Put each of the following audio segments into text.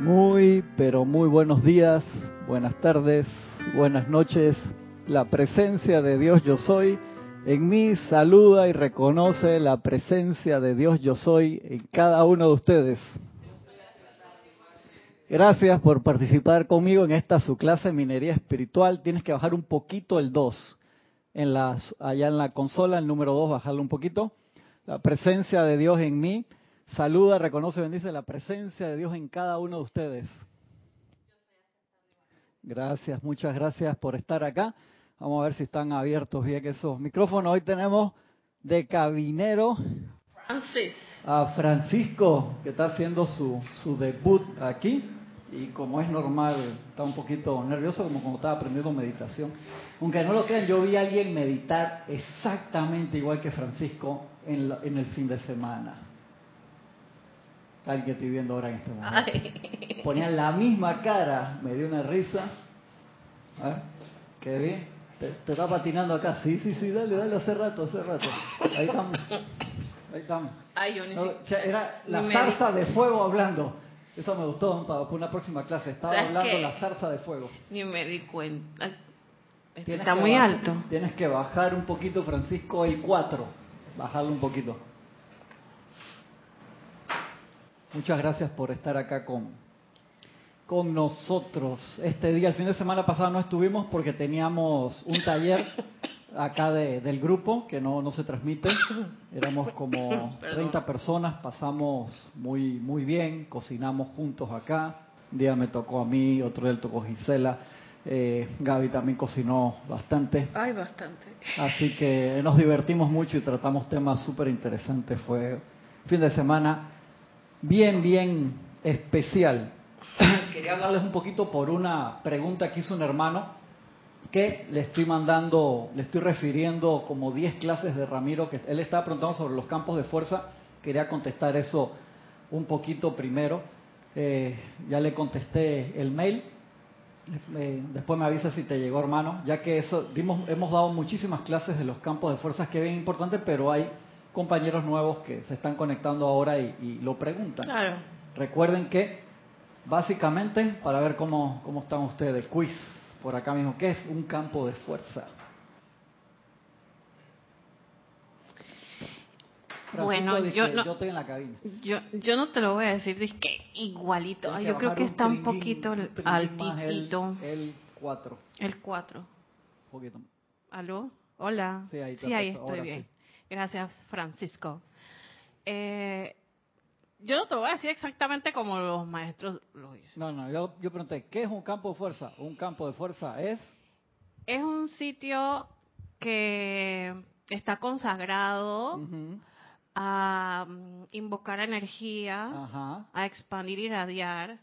Muy, pero muy buenos días, buenas tardes, buenas noches. La presencia de Dios yo soy en mí saluda y reconoce la presencia de Dios yo soy en cada uno de ustedes. Gracias por participar conmigo en esta su clase de minería espiritual. Tienes que bajar un poquito el 2. En allá en la consola, el número 2, bajarlo un poquito. La presencia de Dios en mí Saluda, reconoce, bendice la presencia de Dios en cada uno de ustedes. Gracias, muchas gracias por estar acá. Vamos a ver si están abiertos bien esos micrófonos. Hoy tenemos de cabinero Francis. a Francisco, que está haciendo su, su debut aquí. Y como es normal, está un poquito nervioso, como cuando estaba aprendiendo meditación. Aunque no lo crean, yo vi a alguien meditar exactamente igual que Francisco en, en el fin de semana. Alguien que estoy viendo ahora en este momento. Ponían la misma cara, me dio una risa. A ver, qué bien. Te, está patinando acá. Sí, sí, sí, dale, dale, hace rato, hace rato. Ahí estamos. Ahí estamos. Ay, yo no, era la zarza de fuego hablando. Eso me gustó para una próxima clase. Estaba hablando la zarza de fuego. Ni me di cuenta. Está muy alto. Tienes que bajar un poquito, Francisco, el 4. Bajarlo un poquito. Muchas gracias por estar acá con, con nosotros. Este día, el fin de semana pasado no estuvimos porque teníamos un taller acá del grupo que no, no se transmite. Éramos como 30 personas, pasamos muy, muy bien, cocinamos juntos acá. Un día me tocó a mí, otro día tocó Gisela. Eh, Gaby también cocinó bastante. Ay, bastante. Así que nos divertimos mucho y tratamos temas súper interesantes. Fue fin de semana bien, bien especial. Quería hablarles un poquito por una pregunta que hizo un hermano que le estoy mandando, le estoy refiriendo como 10 clases de Ramiro, que él estaba preguntando sobre los campos de fuerza. Quería contestar eso un poquito primero. Eh, ya le contesté el mail. Eh, después me avisa si te llegó, hermano, ya que eso, dimos, hemos dado muchísimas clases de los campos de fuerzas que es bien importante, pero hay compañeros nuevos que se están conectando ahora y, lo preguntan. Claro. Recuerden que, básicamente, para ver cómo, cómo están ustedes, quiz por acá mismo, ¿qué es un campo de fuerza? bueno, yo no, yo estoy en la cabina. Yo, yo no te lo voy a decir, es que igualito. yo creo que está un poquito altitito. El 4. El 4. Un poquito. ¿Aló? Hola. Sí, ahí, sí, ahí estoy bien. Gracias, Francisco. Eh, yo no te voy a decir exactamente como los maestros lo dicen. No, no, yo, yo pregunté, ¿qué es un campo de fuerza? Un campo de fuerza es... Es un sitio que está consagrado a mm, invocar energía, a expandir y irradiar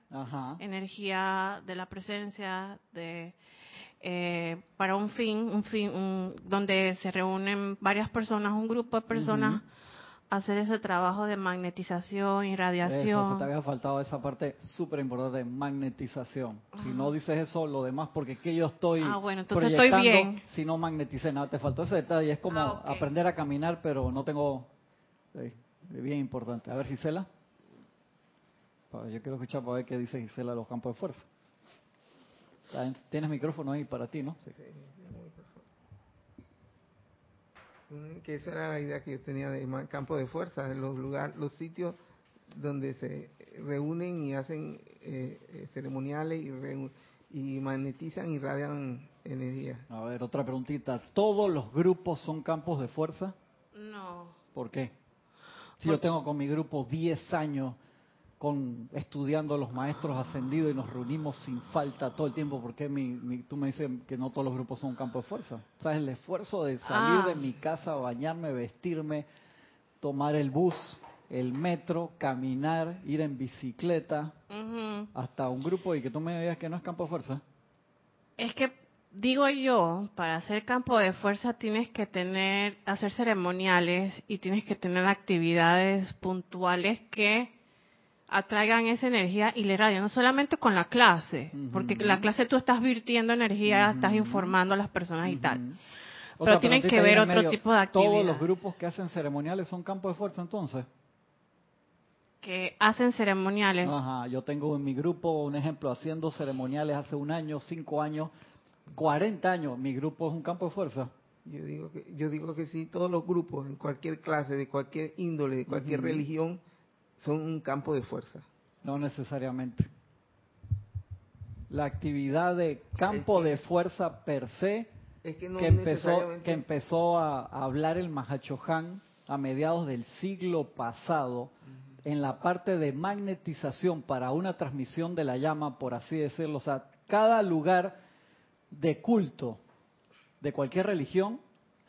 energía de la presencia de eh, para un fin, un fin donde se reúnen varias personas, un grupo de personas, a hacer ese trabajo de magnetización y radiación. Eso, se te había faltado esa parte súper importante de magnetización. Si no dices eso, lo demás, porque que yo estoy ah, bueno, entonces estoy bien. si no magneticé nada, te faltó ese detalle. Es como ah, aprender a caminar, pero no tengo... Eh, bien importante. A ver, Gisela. Yo quiero escuchar para ver qué dice Gisela los campos de fuerza. Tienes micrófono ahí para ti, ¿no? Sí. Mm, que esa era la idea que yo tenía de campo de fuerza, los lugares, los sitios donde se reúnen y hacen eh, eh, ceremoniales y, y magnetizan y radian energía. A ver, otra preguntita. ¿Todos los grupos son campos de fuerza? No. ¿Por qué? Si yo tengo con mi grupo 10 años con estudiando los maestros ascendidos y nos reunimos sin falta todo el tiempo porque mi, tú me dices que no todos los grupos son un campo de fuerza. O sea, el esfuerzo de salir de ah. mi casa, bañarme, vestirme, tomar el bus, el metro, caminar, ir en bicicleta, hasta un grupo y que tú me digas que no es campo de fuerza. Es que digo yo, para hacer campo de fuerza tienes que tener, hacer ceremoniales y tienes que tener actividades puntuales que atraigan esa energía y le radian, no solamente con la clase, porque la clase tú estás virtiendo energía, estás informando a las personas y tal. Pero tienen que ver otro tipo de actividad. ¿Todos los grupos que hacen ceremoniales son campos de fuerza entonces? que hacen ceremoniales. Ajá, yo tengo en mi grupo un ejemplo haciendo ceremoniales hace un año, cinco años, cuarenta años. Mi grupo es un campo de fuerza. Yo digo que, yo digo que sí, todos los grupos, en cualquier clase, de cualquier índole, de cualquier religión, son un campo de fuerza. No necesariamente. La actividad de campo de fuerza per se, que, empezó, que empezó a, hablar el Mahachohan a mediados del siglo pasado, en la parte de magnetización para una transmisión de la llama, por así decirlo. O sea, cada lugar de culto de cualquier religión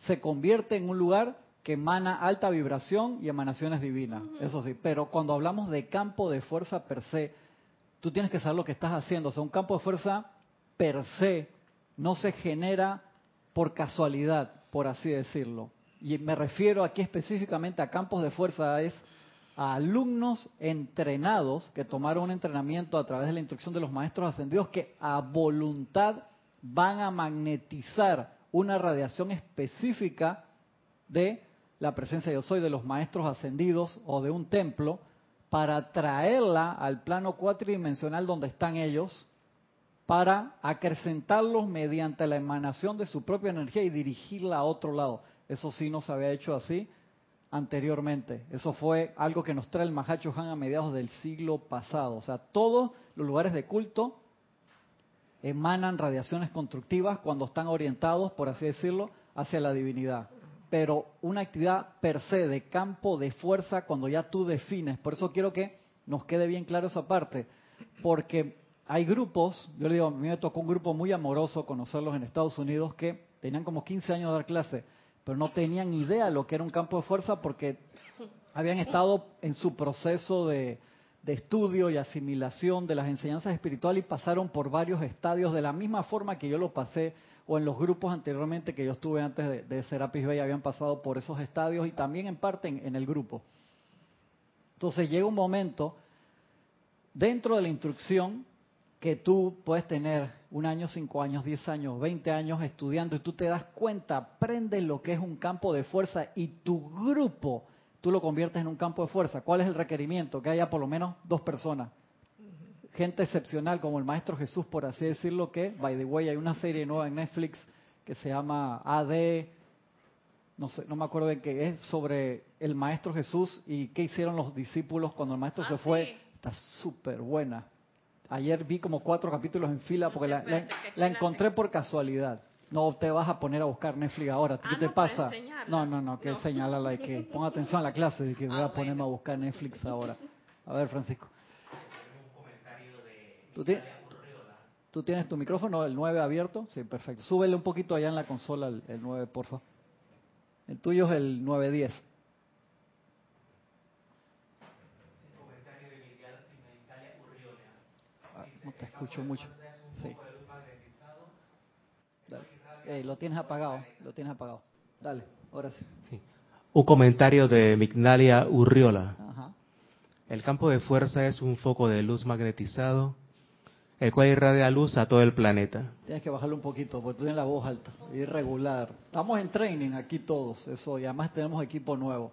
se convierte en un lugar que emana alta vibración y emanaciones divinas, eso sí. Pero cuando hablamos de campo de fuerza per se, tú tienes que saber lo que estás haciendo. O sea, un campo de fuerza per se no se genera por casualidad, por así decirlo. Y me refiero aquí específicamente a campos de fuerza, es a alumnos entrenados que tomaron un entrenamiento a través de la instrucción de los maestros ascendidos que a voluntad van a magnetizar una radiación específica de la presencia yo soy de los maestros ascendidos o de un templo para traerla al plano cuatridimensional donde están ellos para acrecentarlos mediante la emanación de su propia energía y dirigirla a otro lado. Eso sí no se había hecho así anteriormente. Eso fue algo que nos trae el Mahacho Han a mediados del siglo pasado. O sea, todos los lugares de culto emanan radiaciones constructivas cuando están orientados, por así decirlo, hacia la divinidad. Pero una actividad per se de campo de fuerza cuando ya tú defines. Por eso quiero que nos quede bien claro esa parte. Porque hay grupos, yo le digo, a mí me tocó un grupo muy amoroso conocerlos en Estados Unidos que tenían como 15 años de dar clase pero no tenían idea de lo que era un campo de fuerza porque habían estado en su proceso de, estudio y asimilación de las enseñanzas espirituales y pasaron por varios estadios de la misma forma que yo lo pasé o en los grupos anteriormente que yo estuve antes de, de Serapis Bay habían pasado por esos estadios y también en parte en el grupo. Entonces llega un momento dentro de la instrucción que tú puedes tener un año, cinco años, diez años, veinte años estudiando y tú te das cuenta, aprendes lo que es un campo de fuerza y tu grupo tú lo conviertes en un campo de fuerza. ¿Cuál es el requerimiento? Que haya por lo menos dos personas. Gente excepcional como el Maestro Jesús, por así decirlo, que, by the way, hay una serie nueva en Netflix que se llama AD, no sé, no me acuerdo de qué es, sobre el Maestro Jesús y qué hicieron los discípulos cuando el Maestro ah, se fue. Está súper buena. Ayer vi como cuatro capítulos en fila porque la, encontré por casualidad. No te vas a poner a buscar Netflix ahora. ¿Qué ah, te pasa? No, no, no, que no. señalala y que ponga atención a la clase de que voy a ah, ponerme a buscar Netflix ahora. A ver, Francisco. ¿Tú, tienes tu micrófono, el 9 abierto? Sí, perfecto. Súbele un poquito allá en la consola el, el 9, porfa. El tuyo es el 910. No te escucho mucho. Sí. Lo tienes apagado, lo tienes apagado. Dale, ahora sí. Un comentario de Mignalia Urriola. El campo de fuerza es un foco de luz magnetizado, el cual irradia luz a todo el planeta. Tienes que bajarlo un poquito, porque tú tienes la voz alta, irregular. Estamos en training aquí todos, eso, y además tenemos equipo nuevo.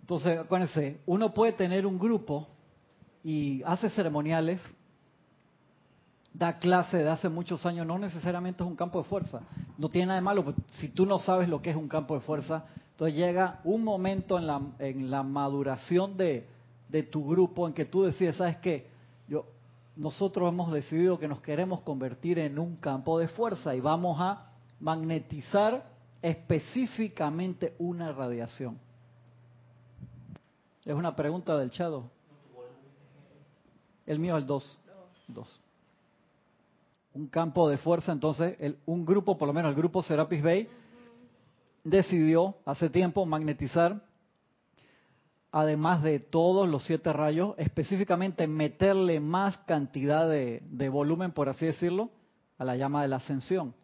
Entonces, acuérdense, uno puede tener un grupo y hace ceremoniales da clase de hace muchos años, no necesariamente es un campo de fuerza. No tiene nada de malo, pues, si tú no sabes lo que es un campo de fuerza, entonces llega un momento en la, en la maduración de, de tu grupo en que tú decides, ¿sabes qué? Nosotros hemos decidido que nos queremos convertir en un campo de fuerza y vamos a magnetizar específicamente una radiación. Es una pregunta del Chado. El mío es el 2. 2 un campo de fuerza, entonces el, un grupo, por lo menos el grupo Serapis Bay, decidió hace tiempo magnetizar, además de todos los siete rayos, específicamente meterle más cantidad de, volumen, por así decirlo, a la llama de la ascensión.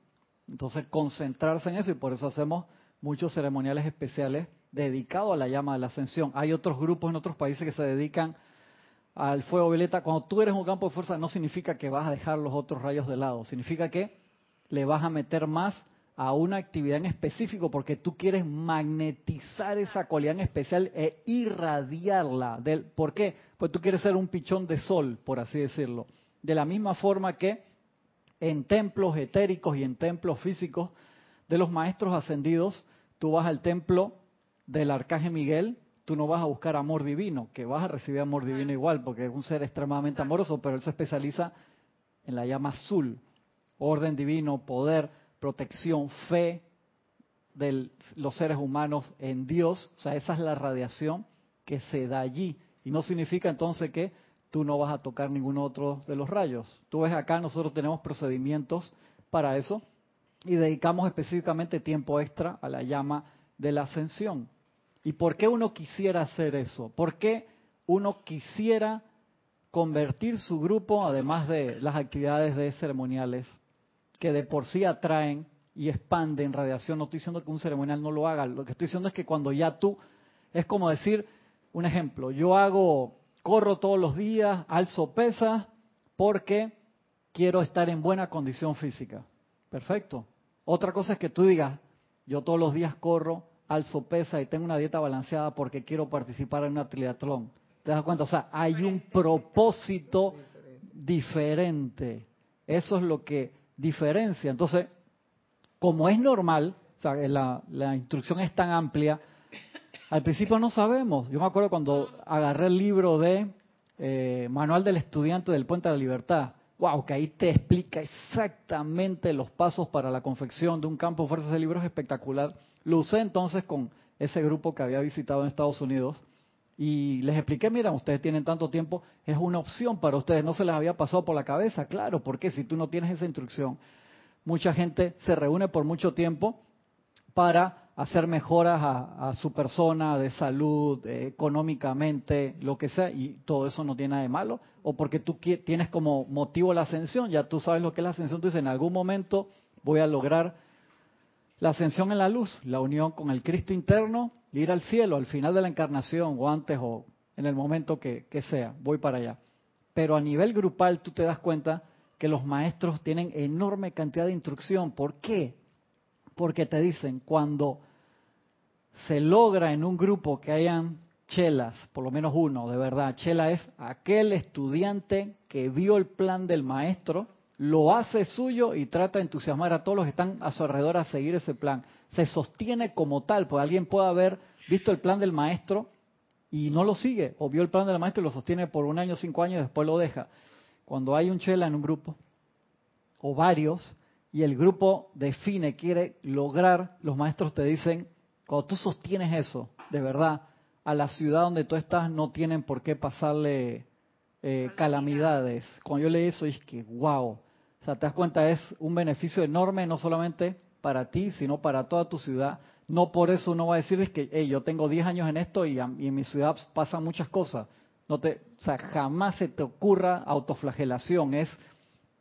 Entonces concentrarse en eso y por eso hacemos muchos ceremoniales especiales dedicados a la llama de la ascensión. Hay otros grupos en otros países que se dedican al fuego violeta, cuando tú eres un campo de fuerza no significa que vas a dejar los otros rayos de lado, significa que le vas a meter más a una actividad en específico porque tú quieres magnetizar esa cualidad en especial e irradiarla. Del, ¿Por qué? Pues tú quieres ser un pichón de sol, por así decirlo. De la misma forma que en templos etéricos y en templos físicos de los maestros ascendidos, tú vas al templo del arcángel Miguel, tú no vas a buscar amor divino, que vas a recibir amor divino igual, porque es un ser extremadamente amoroso, pero él se especializa en la llama azul, orden divino, poder, protección, fe de los seres humanos en Dios, o sea, esa es la radiación que se da allí. Y no significa entonces que tú no vas a tocar ningún otro de los rayos. Tú ves acá, nosotros tenemos procedimientos para eso y dedicamos específicamente tiempo extra a la llama de la ascensión. ¿Y por qué uno quisiera hacer eso? ¿Por qué uno quisiera convertir su grupo, además de las actividades de ceremoniales, que de por sí atraen y expanden radiación? No estoy diciendo que un ceremonial no lo haga, lo que estoy diciendo es que cuando ya tú, es como decir, un ejemplo, yo hago corro todos los días, alzo pesas, porque quiero estar en buena condición física. Perfecto. Otra cosa es que tú digas, yo todos los días corro, alzo pesas y tengo una dieta balanceada porque quiero participar en una triatlón. ¿Te das cuenta? O sea, hay un propósito diferente. Eso es lo que diferencia. Entonces, como es normal, o sea, la, la instrucción es tan amplia, al principio no sabemos. Yo me acuerdo cuando agarré el libro de eh, Manual del Estudiante del Puente de la Libertad. Wow, que ahí te explica exactamente los pasos para la confección de un campo de fuerzas de libros espectacular. Lo usé entonces con ese grupo que había visitado en Estados Unidos y les expliqué, mira, ustedes tienen tanto tiempo, es una opción para ustedes, no se les había pasado por la cabeza, claro, porque si tú no tienes esa instrucción, mucha gente se reúne por mucho tiempo para hacer mejoras a, su persona de salud, económicamente, lo que sea, y todo eso no tiene nada de malo, o porque tú tienes como motivo la ascensión, ya tú sabes lo que es la ascensión, tú dices, en algún momento voy a lograr la ascensión en la luz, la unión con el Cristo interno, ir al cielo al final de la encarnación, o antes, o en el momento que, que sea, voy para allá. Pero a nivel grupal tú te das cuenta que los maestros tienen enorme cantidad de instrucción. ¿Por qué? Porque te dicen, cuando se logra en un grupo que hayan chelas, por lo menos uno, de verdad, chela es aquel estudiante que vio el plan del maestro, lo hace suyo y trata de entusiasmar a todos los que están a su alrededor a seguir ese plan. Se sostiene como tal, pues alguien puede haber visto el plan del maestro y no lo sigue, o vio el plan del maestro y lo sostiene por un año, cinco años y después lo deja. Cuando hay un chela en un grupo, o varios, y el grupo define, quiere lograr, los maestros te dicen, cuando tú sostienes eso, de verdad, a la ciudad donde tú estás no tienen por qué pasarle eh, calamidades. Cuando yo leí eso, es que, wow. O sea, te das cuenta, es un beneficio enorme, no solamente para ti, sino para toda tu ciudad. No por eso uno va a decir es que hey, yo tengo 10 años en esto y, y, en mi ciudad pasan muchas cosas. No te, o sea, jamás se te ocurra autoflagelación. Es,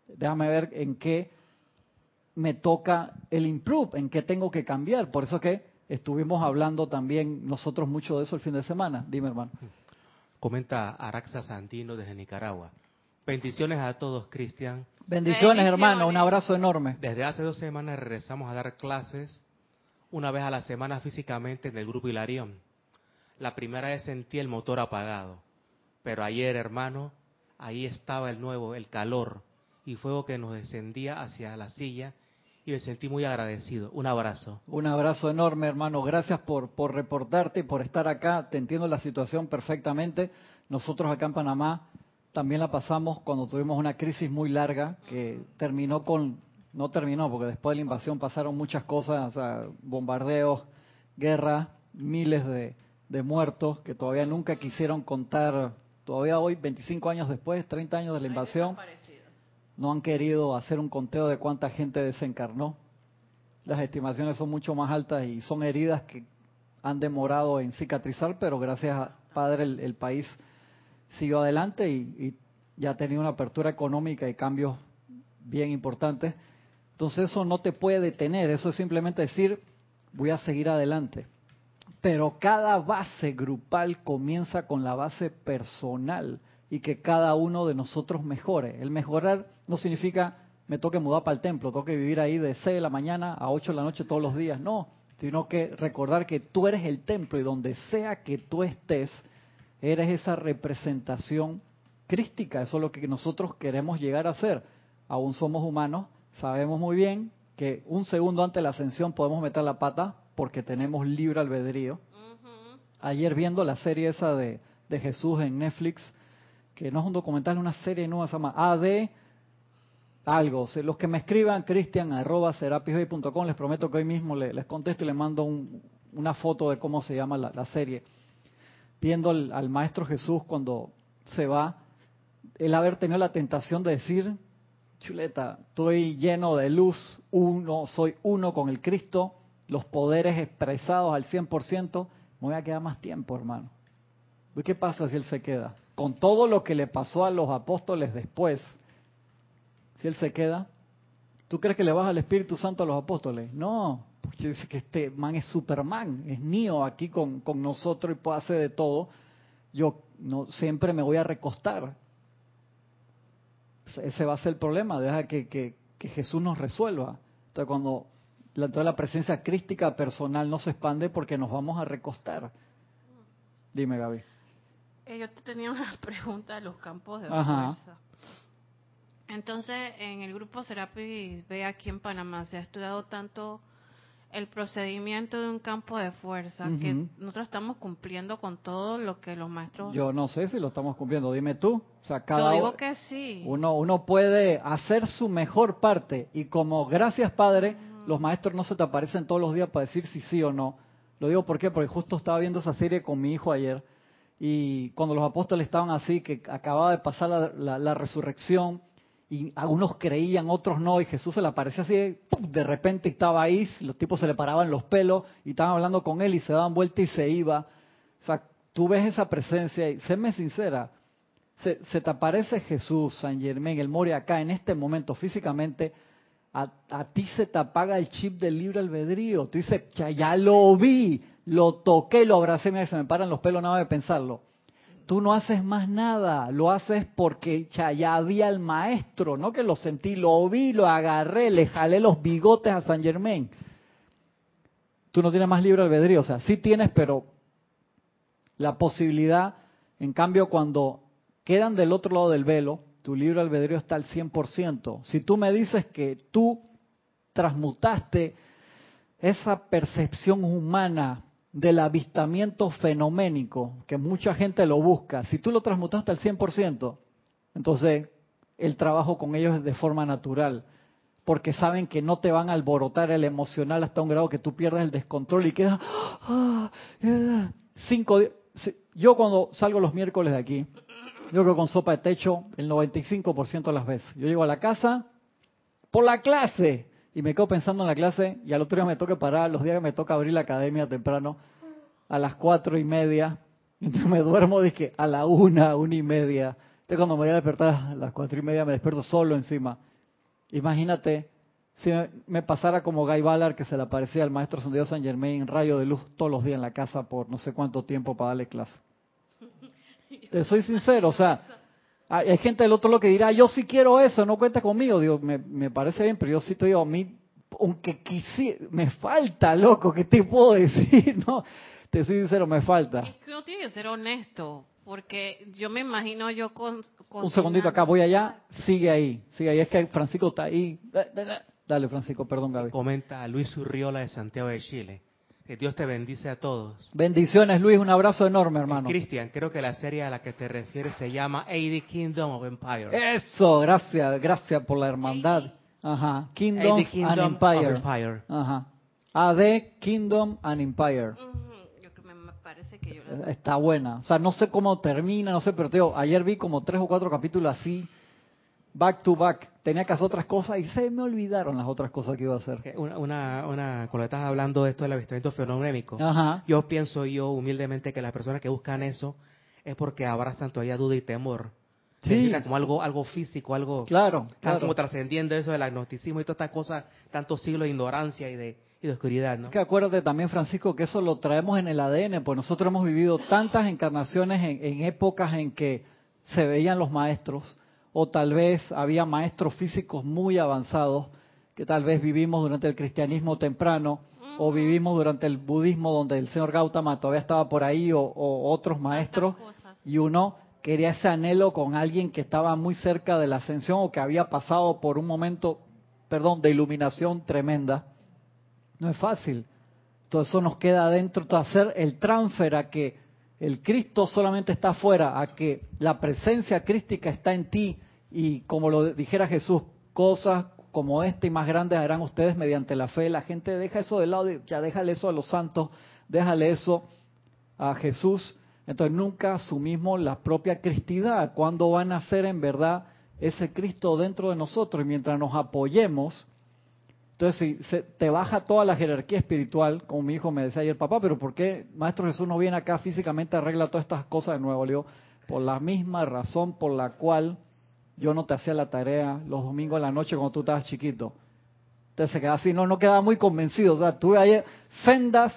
déjame ver en qué me toca el improve, en qué tengo que cambiar. Por eso que Estuvimos hablando también nosotros mucho de eso el fin de semana. Dime, hermano. Comenta Araxa Santino desde Nicaragua. Bendiciones a todos, Cristian. Bendiciones, hermano. Un abrazo enorme. Desde hace dos semanas regresamos a dar clases una vez a la semana físicamente en el grupo Hilarión. La primera vez sentí el motor apagado, pero ayer, hermano, ahí estaba el nuevo, el calor y fuego que nos descendía hacia la silla y me sentí muy agradecido. Un abrazo. Un abrazo enorme, hermano. Gracias por, por reportarte y por estar acá. Te entiendo la situación perfectamente. Nosotros acá en Panamá también la pasamos cuando tuvimos una crisis muy larga que terminó con, no terminó, porque después de la invasión pasaron muchas cosas, o sea, bombardeos, guerra, miles de, de muertos que todavía nunca quisieron contar, todavía hoy, 25 años después, 30 años de la invasión no han querido hacer un conteo de cuánta gente desencarnó. Las estimaciones son mucho más altas y son heridas que han demorado en cicatrizar, pero gracias a Padre el, país siguió adelante y, ya ha tenido una apertura económica y cambios bien importantes. Entonces eso no te puede detener, eso es simplemente decir, voy a seguir adelante. Pero cada base grupal comienza con la base personal y que cada uno de nosotros mejore. El mejorar no significa me toque mudar para el templo, toque vivir ahí de 6 de la mañana a 8 de la noche todos los días. No, sino que recordar que tú eres el templo y donde sea que tú estés, eres esa representación crística. Eso es lo que nosotros queremos llegar a ser. Aún somos humanos, sabemos muy bien que un segundo antes de la ascensión podemos meter la pata porque tenemos libre albedrío. Ayer viendo la serie esa de, de Jesús en Netflix, que no es un documental, es una serie nueva, se llama AD algo. Los que me escriban, cristian, arroba les prometo que hoy mismo les, contesto y les mando una foto de cómo se llama la, serie. Viendo al, Maestro Jesús cuando se va, el haber tenido la tentación de decir, chuleta, estoy lleno de luz, uno, soy uno con el Cristo, los poderes expresados al 100%, me voy a quedar más tiempo, hermano. ¿Y qué pasa si él se queda? Con todo lo que le pasó a los apóstoles después, si él se queda, ¿tú crees que le baja el Espíritu Santo a los apóstoles? No, porque dice que este man es Superman, es mío aquí con, nosotros y puede hacer de todo. Yo no siempre me voy a recostar. Ese va a ser el problema, deja que, que, Jesús nos resuelva. Entonces cuando la, toda la presencia crística personal no se expande porque nos vamos a recostar. Dime, Gaby. Eh, yo tenía una pregunta de los campos de Ajá. Entonces, en el grupo Serapis ve aquí en Panamá se ha estudiado tanto el procedimiento de un campo de fuerza que nosotros estamos cumpliendo con todo lo que los maestros. Yo no sé si lo estamos cumpliendo. Dime tú. O sea, cada Yo digo que sí. Uno, uno puede hacer su mejor parte y como gracias Padre, los maestros no se te aparecen todos los días para decir si sí o no. Lo digo ¿por qué? porque justo estaba viendo esa serie con mi hijo ayer y cuando los apóstoles estaban así, que acababa de pasar la resurrección y algunos creían, otros no, y Jesús se le aparecía así, de repente estaba ahí, los tipos se le paraban los pelos y estaban hablando con él y se daban vuelta y se iba. O sea, tú ves esa presencia y séme sincera, se, te aparece Jesús, San Germán, el More acá en este momento físicamente, a, ti se te apaga el chip del libre albedrío. Tú dices, ya, ya lo vi, lo toqué, lo abracé, mira, se me paran los pelos nada de pensarlo tú no haces más nada, lo haces porque ya, había el maestro, no que lo sentí, lo vi, lo agarré, le jalé los bigotes a San Germain. Tú no tienes más libre albedrío, o sea, sí tienes, pero la posibilidad, en cambio, cuando quedan del otro lado del velo, tu libre albedrío está al 100%. Si tú me dices que tú transmutaste esa percepción humana del avistamiento fenoménico, que mucha gente lo busca, si tú lo transmutaste al 100%, entonces el trabajo con ellos es de forma natural, porque saben que no te van a alborotar el emocional hasta un grado que tú pierdas el descontrol y quedas... Ah, cinco Yo cuando salgo los miércoles de aquí, yo creo con sopa de techo el 95% de las veces. Yo llego a la casa por la clase y me quedo pensando en la clase y al otro día me toca parar, los días que me toca abrir la academia temprano, a las cuatro y media, entonces me duermo dije a la una, una y media. Entonces cuando me voy a despertar a las cuatro y media me despierto solo encima. Imagínate si me pasara como Guy Ballard que se le aparecía al maestro Santiago San Germain rayo de luz todos los días en la casa por no sé cuánto tiempo para darle clase. Te soy sincero, o sea, hay gente del otro lado que dirá, yo sí quiero eso, no cuenta conmigo. Digo, me, me parece bien, pero yo sí te digo, a mí, aunque quisiera, me falta, loco, ¿qué te puedo decir? no, te soy sincero, me falta. Es que uno tiene que ser honesto, porque yo me imagino yo con... Un segundito acá, voy allá, sigue ahí, sigue ahí. Es que Francisco está ahí. Dale, Francisco, perdón, Gaby. Comenta Luis Urriola de Santiago de Chile. Que Dios te bendice a todos. Bendiciones, Luis. Un abrazo enorme, hermano. Cristian, creo que la serie a la que te refieres se llama A Kingdom of Empire. Eso, gracias, gracias por la hermandad. Ajá. Kingdom, and Empire. Empire. Ajá. AD Kingdom and Empire. me parece que yo Está buena. O sea, no sé cómo termina, no sé, pero te digo, ayer vi como tres o cuatro capítulos así back to back. Tenía que hacer otras cosas y se me olvidaron las otras cosas que iba a hacer. Una, una, una cuando estás hablando de esto del avistamiento fenoménico, yo pienso yo humildemente que las personas que buscan eso es porque abrazan todavía duda y temor. Sí. como algo, algo físico, algo claro, claro. como trascendiendo eso del agnosticismo y todas estas cosas, tantos siglos de ignorancia y de, y de oscuridad, ¿no? Que acuérdate también, Francisco, que eso lo traemos en el ADN, pues nosotros hemos vivido tantas encarnaciones en épocas en que se veían los maestros, o tal vez había maestros físicos muy avanzados que tal vez vivimos durante el cristianismo temprano o vivimos durante el budismo donde el señor Gautama todavía estaba por ahí o, otros maestros y uno quería ese anhelo con alguien que estaba muy cerca de la ascensión o que había pasado por un momento, perdón, de iluminación tremenda. No es fácil. Todo eso nos queda adentro, hacer el transfer a que el Cristo solamente está afuera, a que la presencia crística está en ti y como lo dijera Jesús, cosas como esta y más grandes harán ustedes mediante la fe. La gente deja eso de lado, ya déjale eso a los santos, déjale eso a Jesús. Entonces nunca asumimos la propia cristidad. cuando van a ser en verdad ese Cristo dentro de nosotros? Y mientras nos apoyemos, entonces si se, te baja toda la jerarquía espiritual, como mi hijo me decía ayer, papá, pero ¿por qué Maestro Jesús no viene acá físicamente, arregla todas estas cosas de nuevo? Le digo, por la misma razón por la cual yo no te hacía la tarea los domingos en la noche cuando tú estabas chiquito. Entonces se quedaba así, no, no quedaba muy convencido. O sea, tuve ahí sendas,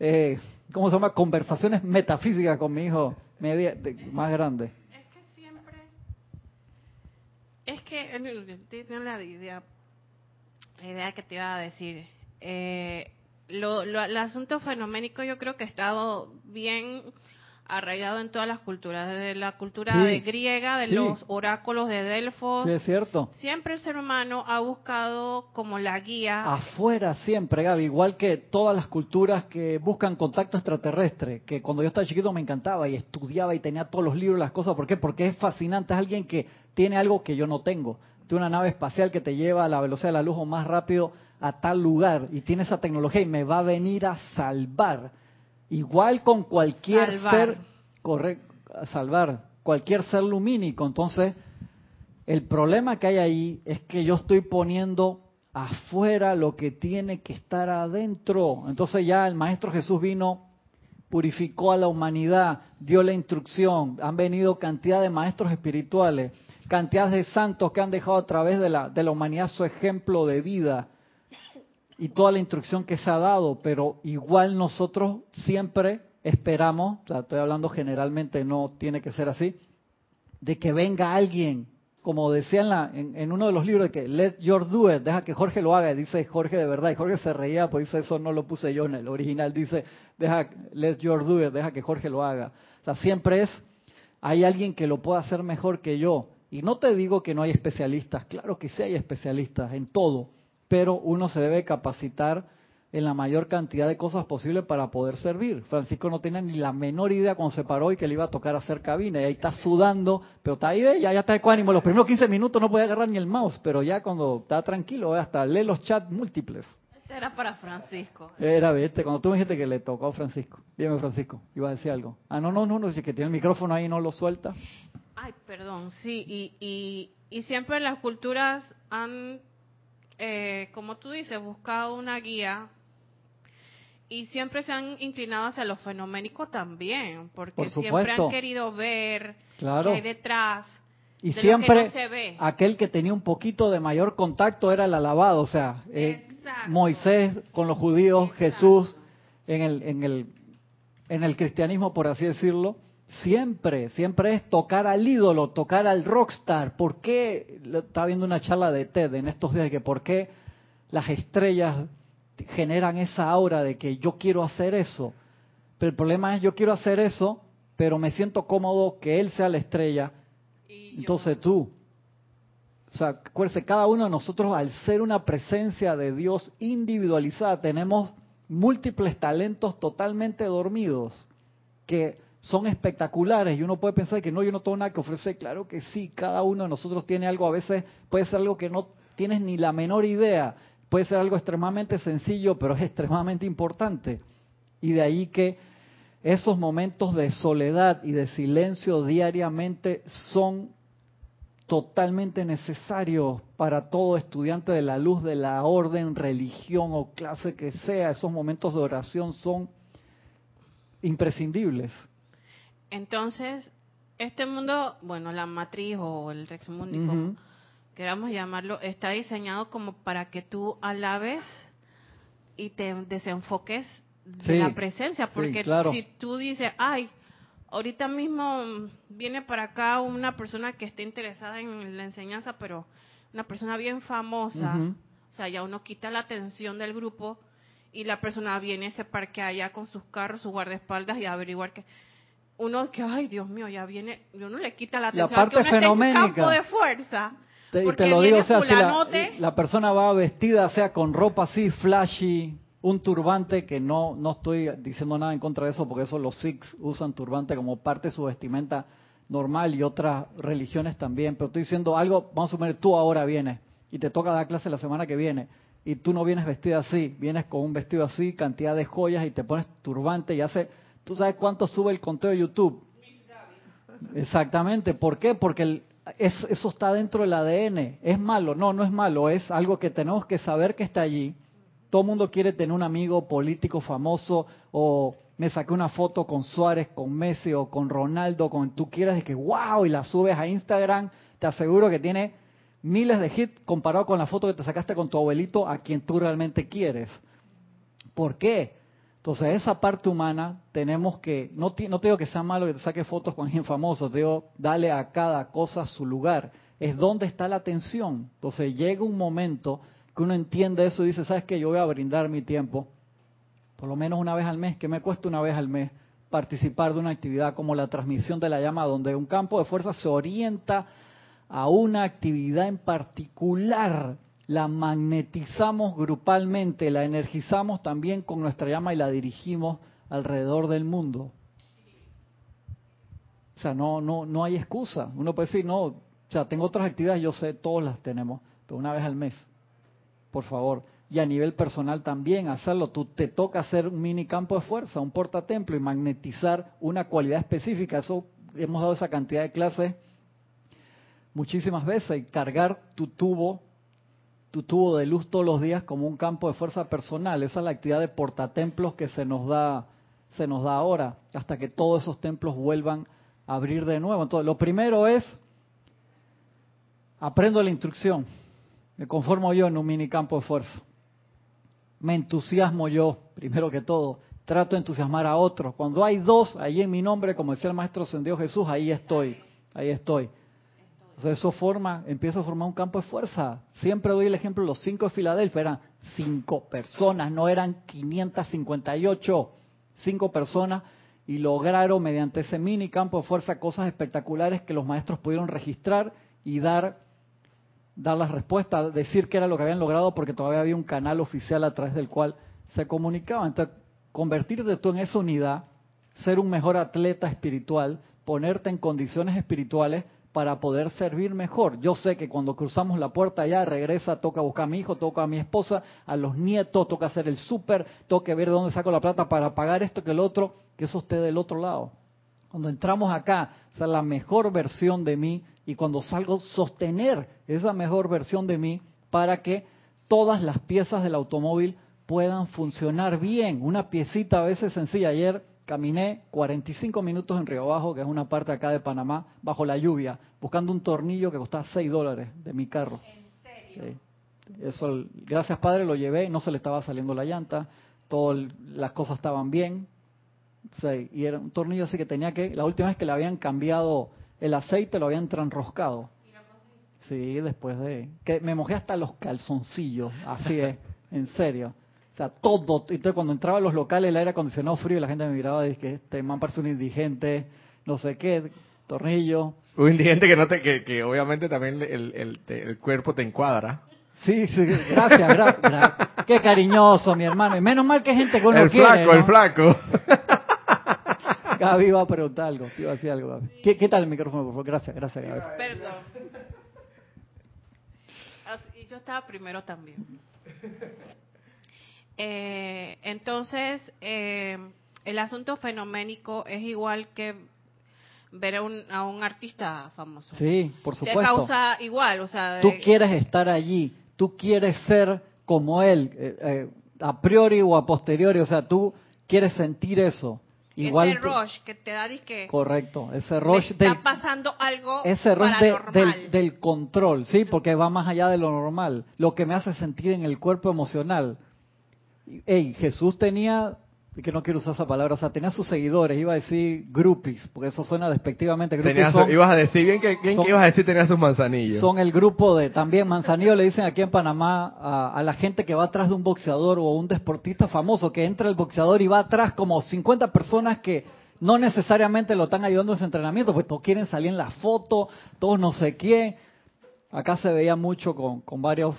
eh, ¿cómo se llama? Conversaciones metafísicas con mi hijo media, más grande. Es que siempre, es que, tiene la idea, la idea que te iba a decir. Eh, lo, lo, el asunto fenoménico yo creo que ha estado bien arraigado en todas las culturas, desde la cultura de griega, de los oráculos de Delfos. Sí, es cierto. Siempre el ser humano ha buscado como la guía. Afuera siempre, Gaby, igual que todas las culturas que buscan contacto extraterrestre, que cuando yo estaba chiquito me encantaba y estudiaba y tenía todos los libros, las cosas, ¿por qué? Porque es fascinante, es alguien que tiene algo que yo no tengo. Tiene una nave espacial que te lleva a la velocidad de la luz o más rápido a tal lugar y tiene esa tecnología y me va a venir a salvar Igual con cualquier ser, correcto, salvar, cualquier ser lumínico. Entonces, el problema que hay ahí es que yo estoy poniendo afuera lo que tiene que estar adentro. Entonces ya el Maestro Jesús vino, purificó a la humanidad, dio la instrucción, han venido cantidad de maestros espirituales, cantidad de santos que han dejado a través de la, de la humanidad su ejemplo de vida y toda la instrucción que se ha dado, pero igual nosotros siempre esperamos, o sea, estoy hablando generalmente, no tiene que ser así, de que venga alguien, como decía en, la, en, uno de los libros, que let your do it, deja que Jorge lo haga, dice Jorge de verdad, y Jorge se reía, pues dice eso no lo puse yo en el original, dice, deja, let your do it, deja que Jorge lo haga. O sea, siempre es, hay alguien que lo pueda hacer mejor que yo. Y no te digo que no hay especialistas, claro que sí hay especialistas en todo, pero uno se debe capacitar en la mayor cantidad de cosas posible para poder servir. Francisco no tenía ni la menor idea cuando se paró y que le iba a tocar hacer cabina, y ahí está sudando, pero está ahí, ya, ya está de ánimo. Los primeros 15 minutos no podía agarrar ni el mouse, pero ya cuando está tranquilo, hasta lee los chats múltiples. Este era para Francisco. Era, viste, cuando tú me dijiste que le tocó a Francisco. Dime, Francisco, iba a decir algo. Ah, no, no, no, no, dice que tiene el micrófono ahí y no lo suelta. Ay, perdón, sí, y, y, y siempre las culturas han eh, como tú dices, buscado una guía y siempre se han inclinado hacia lo fenoménico también, porque siempre han querido ver claro. qué hay detrás. Y siempre aquel que tenía un poquito de mayor contacto era el alabado, o sea, eh, Moisés con los judíos, Jesús en el, en, el, en el cristianismo, por así decirlo, Siempre, siempre es tocar al ídolo, tocar al rockstar. ¿Por qué? Estaba viendo una charla de TED en estos días de que por qué las estrellas generan esa aura de que yo quiero hacer eso. Pero el problema es yo quiero hacer eso, pero me siento cómodo que él sea la estrella. Entonces tú, o sea, acuérdense, cada uno de nosotros al ser una presencia de Dios individualizada, tenemos múltiples talentos totalmente dormidos que son espectaculares y uno puede pensar que no, yo no tengo nada que ofrecer. Claro que sí, cada uno de nosotros tiene algo, a veces puede ser algo que no tienes ni la menor idea, puede ser algo extremadamente sencillo, pero es extremadamente importante. Y de ahí que esos momentos de soledad y de silencio diariamente son totalmente necesarios para todo estudiante de la luz de la orden, religión o clase que sea. Esos momentos de oración son imprescindibles. Entonces, este mundo, bueno, la matriz o el Rex Mundi, queramos llamarlo, está diseñado como para que tú alabes y te desenfoques de la presencia, porque si tú dices, ay, ahorita mismo viene para acá una persona que esté interesada en la enseñanza, pero una persona bien famosa. O sea, ya uno quita la atención del grupo y la persona viene, se parquea allá con sus carros, sus guardaespaldas y averiguar que uno que, ay Dios mío, ya viene, uno le quita la atención. La parte fenoménica. campo de fuerza. y te lo digo, o sea, si la, la, persona va vestida, sea con ropa así, flashy, un turbante, que no, no estoy diciendo nada en contra de eso, porque eso los Sikhs usan turbante como parte de su vestimenta normal y otras religiones también, pero estoy diciendo algo, vamos a suponer, tú ahora vienes y te toca dar clase la semana que viene y tú no vienes vestida así, vienes con un vestido así, cantidad de joyas y te pones turbante y hace, ¿tú sabes cuánto sube el conteo de YouTube? Exactamente, ¿por qué? Porque es, eso está dentro del ADN, es malo, no, no es malo, es algo que tenemos que saber que está allí. Todo el mundo quiere tener un amigo político famoso o me saqué una foto con Suárez, con Messi o con Ronaldo, con tú quieras de que wow y la subes a Instagram, te aseguro que tiene miles de hits comparado con la foto que te sacaste con tu abuelito a quien tú realmente quieres. ¿Por qué? Entonces, esa parte humana tenemos que, no, no te digo que sea malo que te saques fotos con alguien famoso, te digo, dale a cada cosa su lugar. Es donde está la atención. Entonces, llega un momento que uno entiende eso y dice, ¿sabes qué? Yo voy a brindar mi tiempo, por lo menos una vez al mes, que me cuesta una vez al mes participar de una actividad como la transmisión de la llama, donde un campo de fuerza se orienta a una actividad en particular, la magnetizamos grupalmente, la energizamos también con nuestra llama y la dirigimos alrededor del mundo. O sea, no, no, no hay excusa. Uno puede decir, no, o sea, tengo otras actividades, yo sé, todas las tenemos, pero una vez al mes, por favor. Y a nivel personal también hacerlo. Tú te toca hacer un mini campo de fuerza, un portatemplo y magnetizar una cualidad específica. Eso hemos dado esa cantidad de clases muchísimas veces y cargar tu tubo, tu tubo de luz todos los días como un campo de fuerza personal. Esa es la actividad de portatemplos que se nos da, se nos da ahora, hasta que todos esos templos vuelvan a abrir de nuevo. Entonces, lo primero es aprendo la instrucción, me conformo yo en un mini campo de fuerza. Me entusiasmo yo, primero que todo. Trato de entusiasmar a otros. Cuando hay dos, ahí en mi nombre, como decía el Maestro Ascendido Jesús, ahí estoy, ahí estoy eso forma, empieza a formar un campo de fuerza. Siempre doy el ejemplo, los cinco de Filadelfia eran cinco personas, no eran 558, cinco personas, y lograron mediante ese mini campo de fuerza cosas espectaculares que los maestros pudieron registrar y dar, dar las respuestas, decir qué era lo que habían logrado, porque todavía había un canal oficial a través del cual se comunicaban. Entonces, convertirte tú en esa unidad, ser un mejor atleta espiritual, ponerte en condiciones espirituales para poder servir mejor. Yo sé que cuando cruzamos la puerta allá, regresa, toca buscar a mi hijo, toca a mi esposa, a los nietos, toca hacer el súper, toca ver de dónde saco la plata para pagar esto que el otro, que eso esté del otro lado. Cuando entramos acá, ser la mejor versión de mí y cuando salgo, sostener esa mejor versión de mí para que todas las piezas del automóvil puedan funcionar bien. Una piecita a veces sencilla. Ayer Caminé 45 minutos en Río Bajo, que es una parte acá de Panamá, bajo la lluvia, buscando un tornillo que costaba 6 dólares de mi carro. ¿En serio? Eso, gracias Padre, lo llevé, no se le estaba saliendo la llanta, todas las cosas estaban bien. Sí, y era un tornillo así que tenía que, la última vez que le habían cambiado el aceite, lo habían tranroscado. Sí, después de, que me mojé hasta los calzoncillos, así es, en serio sea, todo. Entonces, cuando entraba a los locales, el aire acondicionado frío, y la gente me miraba y que este man parece un indigente, no sé qué, tornillo. Un indigente que no te, que, obviamente también el, el, cuerpo te encuadra. Sí, sí, gracias, gracias. Qué cariñoso, mi hermano. Y menos mal que gente que uno el Flaco, El flaco, Gaby iba a preguntar algo, te iba a decir algo, Gaby. ¿Qué, tal el micrófono, por favor? Gracias, gracias, Gaby. Perdón. Y yo estaba primero también. Eh, entonces, eh, el asunto fenoménico es igual que ver a un, a un artista famoso. Sí, por supuesto. Te causa igual, o sea... Tú quieres estar allí, tú quieres ser como él, eh, a priori o a posteriori, o sea, tú quieres sentir eso. Igual ese rush que te da que correcto ese rush está pasando algo ese rush del, del, control sí porque va más allá de lo normal lo que me hace sentir en el cuerpo emocional Ey, Jesús tenía que no quiero usar esa palabra, o sea, tenía sus seguidores, iba a decir groupies, porque eso suena despectivamente. Groupies ibas a decir, bien que, bien que ibas a decir tenía sus manzanillos. Son el grupo de, también manzanillo le dicen aquí en Panamá a, a, la gente que va atrás de un boxeador o un deportista famoso, que entra el boxeador y va atrás como 50 personas que no necesariamente lo están ayudando en su entrenamiento, pues todos quieren salir en la foto, todos no sé quién. Acá se veía mucho con, con varios,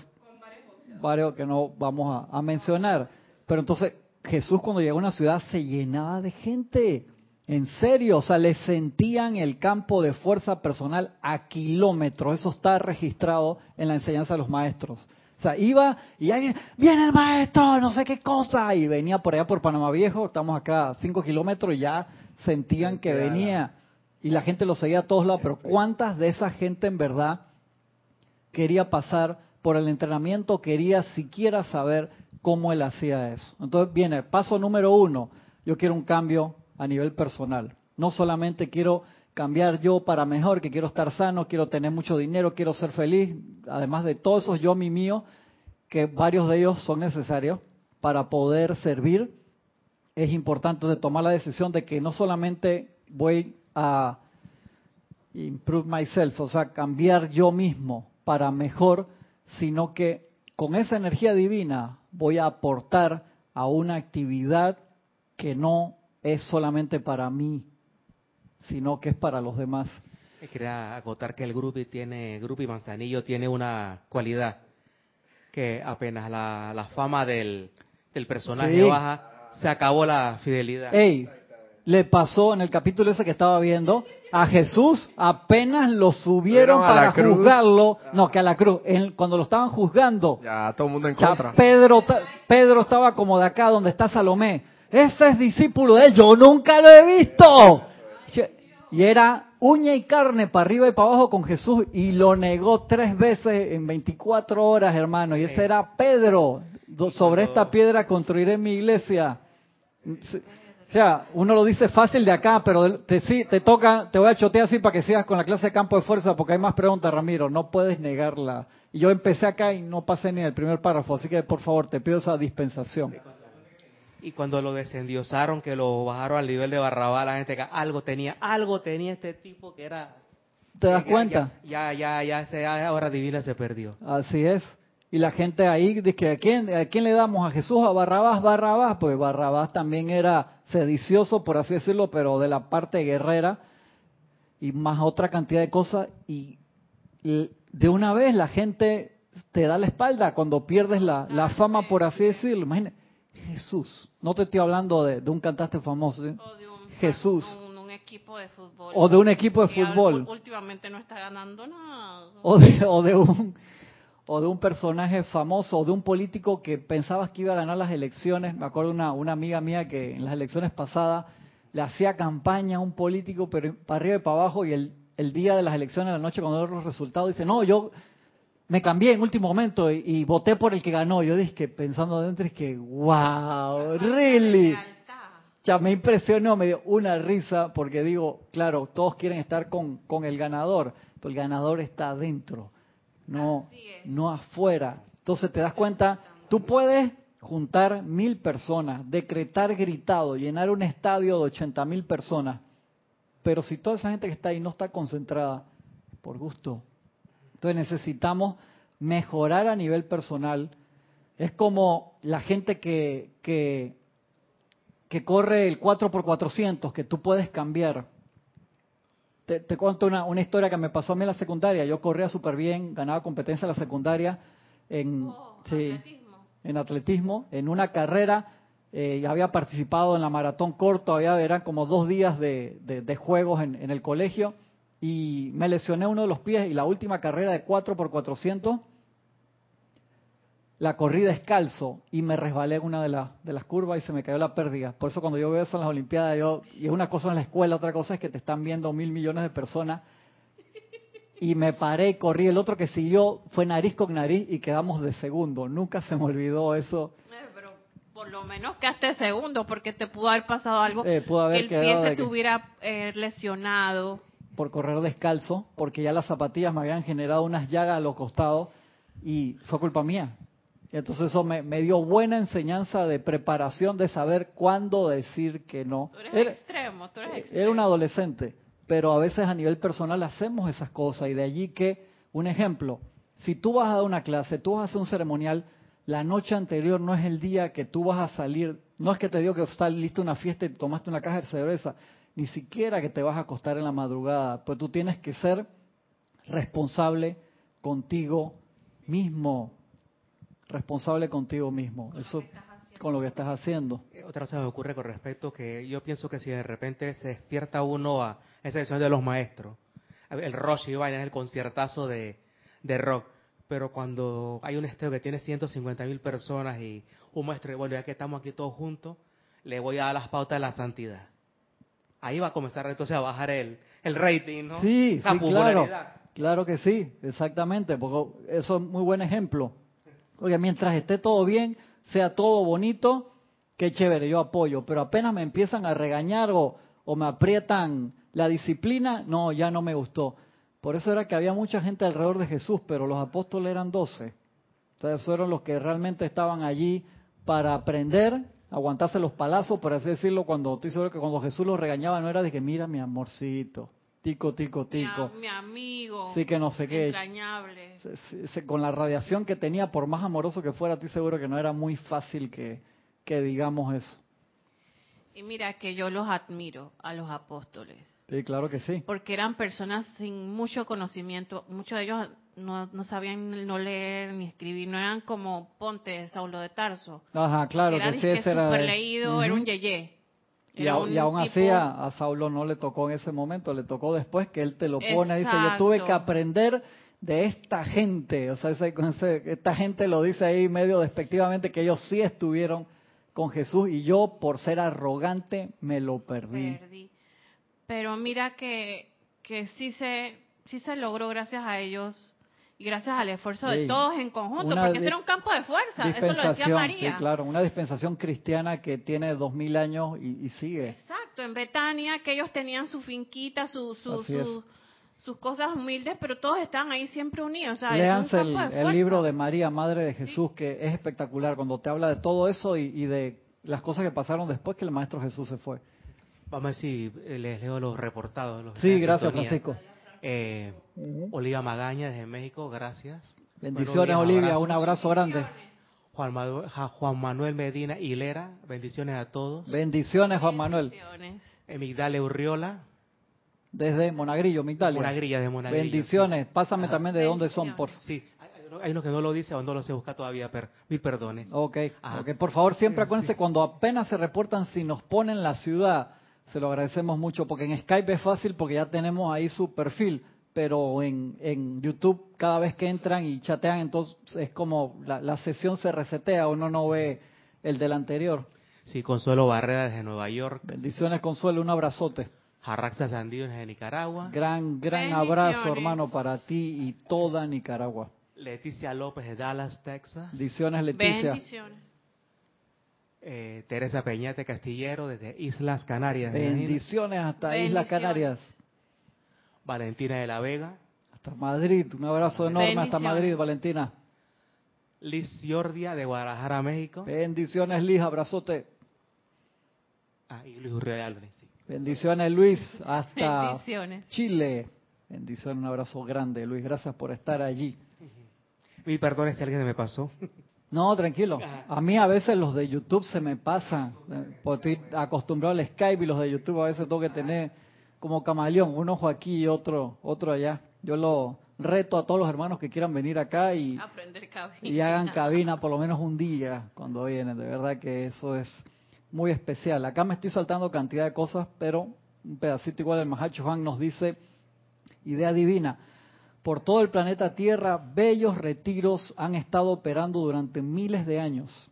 varios que no vamos a, a mencionar. Pero entonces Jesús cuando llegó a una ciudad se llenaba de gente. En serio, o sea, le sentían el campo de fuerza personal a kilómetros. Eso está registrado en la enseñanza de los maestros. O sea, iba y alguien, viene el maestro, no sé qué cosa, y venía por allá por Panamá Viejo, estamos acá a cinco kilómetros y ya sentían que venía. Y la gente lo seguía a todos lados, pero ¿cuántas de esa gente en verdad quería pasar por el entrenamiento, quería siquiera saber cómo él hacía eso. Entonces viene, paso número uno, yo quiero un cambio a nivel personal. No solamente quiero cambiar yo para mejor, que quiero estar sano, quiero tener mucho dinero, quiero ser feliz, además de todos esos yo, mi mío, que varios de ellos son necesarios para poder servir, es importante tomar la decisión de que no solamente voy a improve myself, o sea, cambiar yo mismo para mejor, sino que con esa energía divina voy a aportar a una actividad que no es solamente para mí, sino que es para los demás. Quería acotar que el grupo tiene, grupo y Manzanillo tiene una cualidad que apenas la, fama del, personaje baja, se acabó la fidelidad. Ey, le pasó en el capítulo ese que estaba viendo, a Jesús apenas lo subieron para juzgarlo, no, que a la cruz, cuando lo estaban juzgando. Ya, todo el mundo en contra. Pedro, Pedro estaba como de acá donde está Salomé. Ese es discípulo de él, yo nunca lo he visto. Y era uña y carne para arriba y para abajo con Jesús y lo negó tres veces en 24 horas, hermano. Y ese era Pedro. Sobre esta piedra construiré mi iglesia. O sea, uno lo dice fácil de acá, pero te, sí, te toca, te voy a chotear así para que sigas con la clase de campo de fuerza, porque hay más preguntas, Ramiro, no puedes negarla. Y yo empecé acá y no pasé ni el primer párrafo, así que por favor, te pido esa dispensación. Y cuando lo descendiosaron, que lo bajaron al nivel de Barrabá, la gente que algo tenía, algo tenía este tipo que era... ¿Te das cuenta? Ya, ya, ya, ya, ahora divina se perdió. Así es. Y la gente ahí dice, ¿a quién, ¿a quién le damos? ¿A Jesús? ¿A Barrabás? Barrabás. Pues Barrabás también era sedicioso, por así decirlo, pero de la parte guerrera y más otra cantidad de cosas. Y, de una vez la gente te da la espalda cuando pierdes la, la fama, por así decirlo. Imagínate, Jesús. No te estoy hablando de, un cantante famoso. O de un, Jesús. Un, equipo de fútbol. O de un equipo de fútbol. Últimamente no está ganando nada. O de, o de un o de un personaje famoso o de un político que pensabas que iba a ganar las elecciones. Me acuerdo una, una amiga mía que en las elecciones pasadas le hacía campaña a un político, pero para arriba y para abajo, y el, el día de las elecciones, la noche, cuando dio los resultados, dice, no, yo me cambié en último momento y, voté por el que ganó. Yo dije, pensando adentro, es que, wow, really. Ya me impresionó, me dio una risa, porque digo, claro, todos quieren estar con, con el ganador, pero el ganador está adentro no, no afuera. Entonces te das cuenta, tú puedes juntar mil personas, decretar gritado, llenar un estadio de ochenta mil personas, pero si toda esa gente que está ahí no está concentrada, por gusto. Entonces necesitamos mejorar a nivel personal. Es como la gente que, que, que corre el 4x400, que tú puedes cambiar. Te, cuento una, una, historia que me pasó a mí en la secundaria. Yo corría súper bien, ganaba competencia en la secundaria en, oh, atletismo. en atletismo, en una carrera. Eh, había participado en la maratón corto, había, eran como dos días de, de, juegos en, en, el colegio y me lesioné uno de los pies y la última carrera de 4 por 400 la corrí descalzo y me resbalé en una de, de las curvas y se me cayó la pérdida. Por eso cuando yo veo eso en las Olimpiadas, yo, y es una cosa en la escuela, otra cosa es que te están viendo mil millones de personas. Y me paré y corrí. El otro que siguió fue nariz con nariz y quedamos de segundo. Nunca se me olvidó eso. Eh, pero por lo menos quedaste segundo porque te pudo haber pasado algo eh, pudo haber que el pie se te hubiera eh, lesionado. Por correr descalzo, porque ya las zapatillas me habían generado unas llagas a los costados y fue culpa mía Y entonces eso me, dio buena enseñanza de preparación de saber cuándo decir que no. Tú eres era, extremo, tú eres extremo. Era un adolescente, pero a veces a nivel personal hacemos esas cosas y de allí que, un ejemplo, si tú vas a dar una clase, tú vas a hacer un ceremonial, la noche anterior no es el día que tú vas a salir, no es que te digo que estás listo una fiesta y tomaste una caja de cerveza, ni siquiera que te vas a acostar en la madrugada, pues tú tienes que ser responsable contigo mismo, responsable contigo mismo, eso con lo que estás haciendo. Eh, otra cosa me ocurre con respecto que yo pienso que si de repente se despierta uno a esa decisión de los maestros, el Rosh y vaina, el conciertazo de, de rock, pero cuando hay un estero que tiene 150 mil personas y un maestro, bueno, ya que estamos aquí todos juntos, le voy a dar las pautas de la santidad. Ahí va a comenzar entonces a bajar el, el rating, ¿no? Sí, sí, claro. Claro que sí, exactamente, porque eso es muy buen ejemplo. Porque mientras esté todo bien, sea todo bonito, qué chévere, yo apoyo. Pero apenas me empiezan a regañar o, o me aprietan la disciplina, no, ya no me gustó. Por eso era que había mucha gente alrededor de Jesús, pero los apóstoles eran doce. Entonces, eran los que realmente estaban allí para aprender, aguantarse los palazos, por así decirlo, cuando estoy seguro que cuando Jesús los regañaba no era de que mira mi amorcito, tico, tico, tico. Mi, amigo. Sí, que no sé qué. Entrañable. con la radiación que tenía, por más amoroso que fuera, estoy seguro que no era muy fácil que, que digamos eso. Y mira que yo los admiro a los apóstoles. Sí, claro que sí. Porque eran personas sin mucho conocimiento. Muchos de ellos no, no sabían no leer ni escribir. No eran como Ponte, Saulo de Tarso. Ajá, claro que sí. Era leído, era un yeye. Y, aún así a, Saulo no le tocó en ese momento, le tocó después que él te lo pone. Dice, yo tuve que aprender de esta gente. O sea, esta gente lo dice ahí medio despectivamente que ellos sí estuvieron con Jesús y yo por ser arrogante me lo perdí. perdí pero mira que, que sí, se, sí se logró gracias a ellos y gracias al esfuerzo de todos en conjunto, porque ese era un campo de fuerza, eso lo decía María. Sí, claro, una dispensación cristiana que tiene dos mil años y, sigue. Exacto, en Betania, que ellos tenían su finquita, su, su, sus cosas humildes, pero todos estaban ahí siempre unidos. O el, libro de María, Madre de Jesús, que es espectacular, cuando te habla de todo eso y, y de las cosas que pasaron después que el Maestro Jesús se fue. Vamos a ver si les leo los reportados. Los sí, gracias, Francisco. Eh, Olivia Magaña desde México, gracias. Bendiciones, Olivia, un abrazo grande. Juan Manuel, Juan Manuel Medina Hilera, bendiciones a todos. Bendiciones, Juan Manuel. Migdalia Urriola. Desde Monagrillo, Migdalia. Monagrillo, de Monagrillo. Bendiciones, pásame también de dónde son, por favor. Sí, hay uno que no lo dice o no lo se busca todavía, pero mil perdones. Ok, okay. por favor, siempre acuérdense, cuando apenas se reportan, si nos ponen la ciudad se lo agradecemos mucho porque en Skype es fácil porque ya tenemos ahí su perfil, pero en, en YouTube cada vez que entran y chatean, entonces es como la, sesión se resetea, uno no ve el del anterior. Sí, Consuelo Barrera desde Nueva York. Bendiciones, Consuelo, un abrazote. Jarraxa Sandío desde Nicaragua. Gran, gran abrazo, hermano, para ti y toda Nicaragua. Leticia López de Dallas, Texas. Bendiciones, Leticia. Bendiciones. Eh, Teresa Peñate Castillero desde Islas Canarias. Bendiciones hasta Islas Canarias. Valentina de la Vega. Hasta Madrid, un abrazo enorme hasta Madrid, Valentina. Liz Giordia de Guadalajara, México. Bendiciones, Liz, abrazote. Ah, y Luis Urreal, sí. Bendiciones, Luis, hasta Chile. Bendiciones, un abrazo grande, Luis. Gracias por estar allí. Mi perdón si alguien me pasó. No, tranquilo. A mí a veces los de YouTube se me pasan. Porque estoy acostumbrado al Skype y los de YouTube a veces tengo que tener como camaleón, un ojo aquí y otro, otro allá. Yo lo reto a todos los hermanos que quieran venir acá y, y hagan cabina por lo menos un día cuando vienen. De verdad que eso es muy especial. Acá me estoy saltando cantidad de cosas, pero un pedacito igual el Mahacho Juan nos dice, idea divina por todo el planeta Tierra, bellos retiros han estado operando durante miles de años,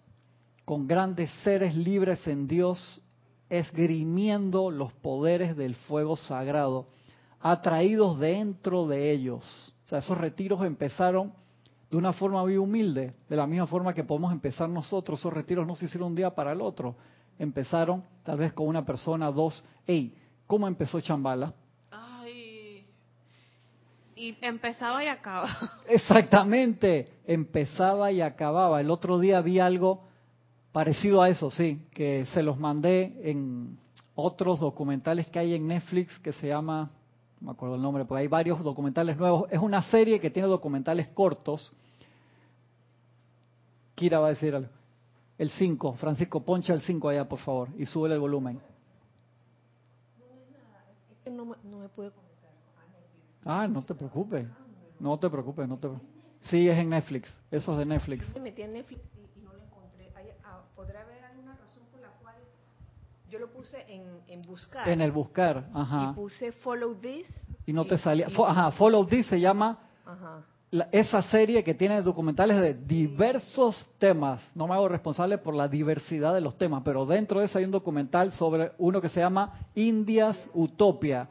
con grandes seres libres en Dios, esgrimiendo los poderes del fuego sagrado, atraídos dentro de ellos. O sea, esos retiros empezaron de una forma muy humilde, de la misma forma que podemos empezar nosotros. Esos retiros no se hicieron un día para el otro. Empezaron tal vez con una persona, dos. Hey, ¿cómo empezó Chambala? Y empezaba y acaba. Exactamente. empezaba y acababa. El otro día vi algo parecido a eso, sí, que se los mandé en otros documentales que hay en Netflix que se llama, no me acuerdo el nombre, porque hay varios documentales nuevos. Es una serie que tiene documentales cortos. Kira va a decir algo. El 5, Francisco, poncha el 5 allá, por favor, y sube el volumen. No, me puede Ah, no te preocupes. No te preocupes, no te Sí, es en Netflix. Eso es de Netflix. Me metí en Netflix y, no lo encontré. Ah, ¿Podrá haber alguna razón por la cual yo lo puse en, en buscar? En el buscar, ajá. Y puse follow this. Y no te salía. ajá, follow this se llama ajá esa serie que tiene documentales de diversos temas. No me hago responsable por la diversidad de los temas, pero dentro de eso hay un documental sobre uno que se llama Indias Utopia.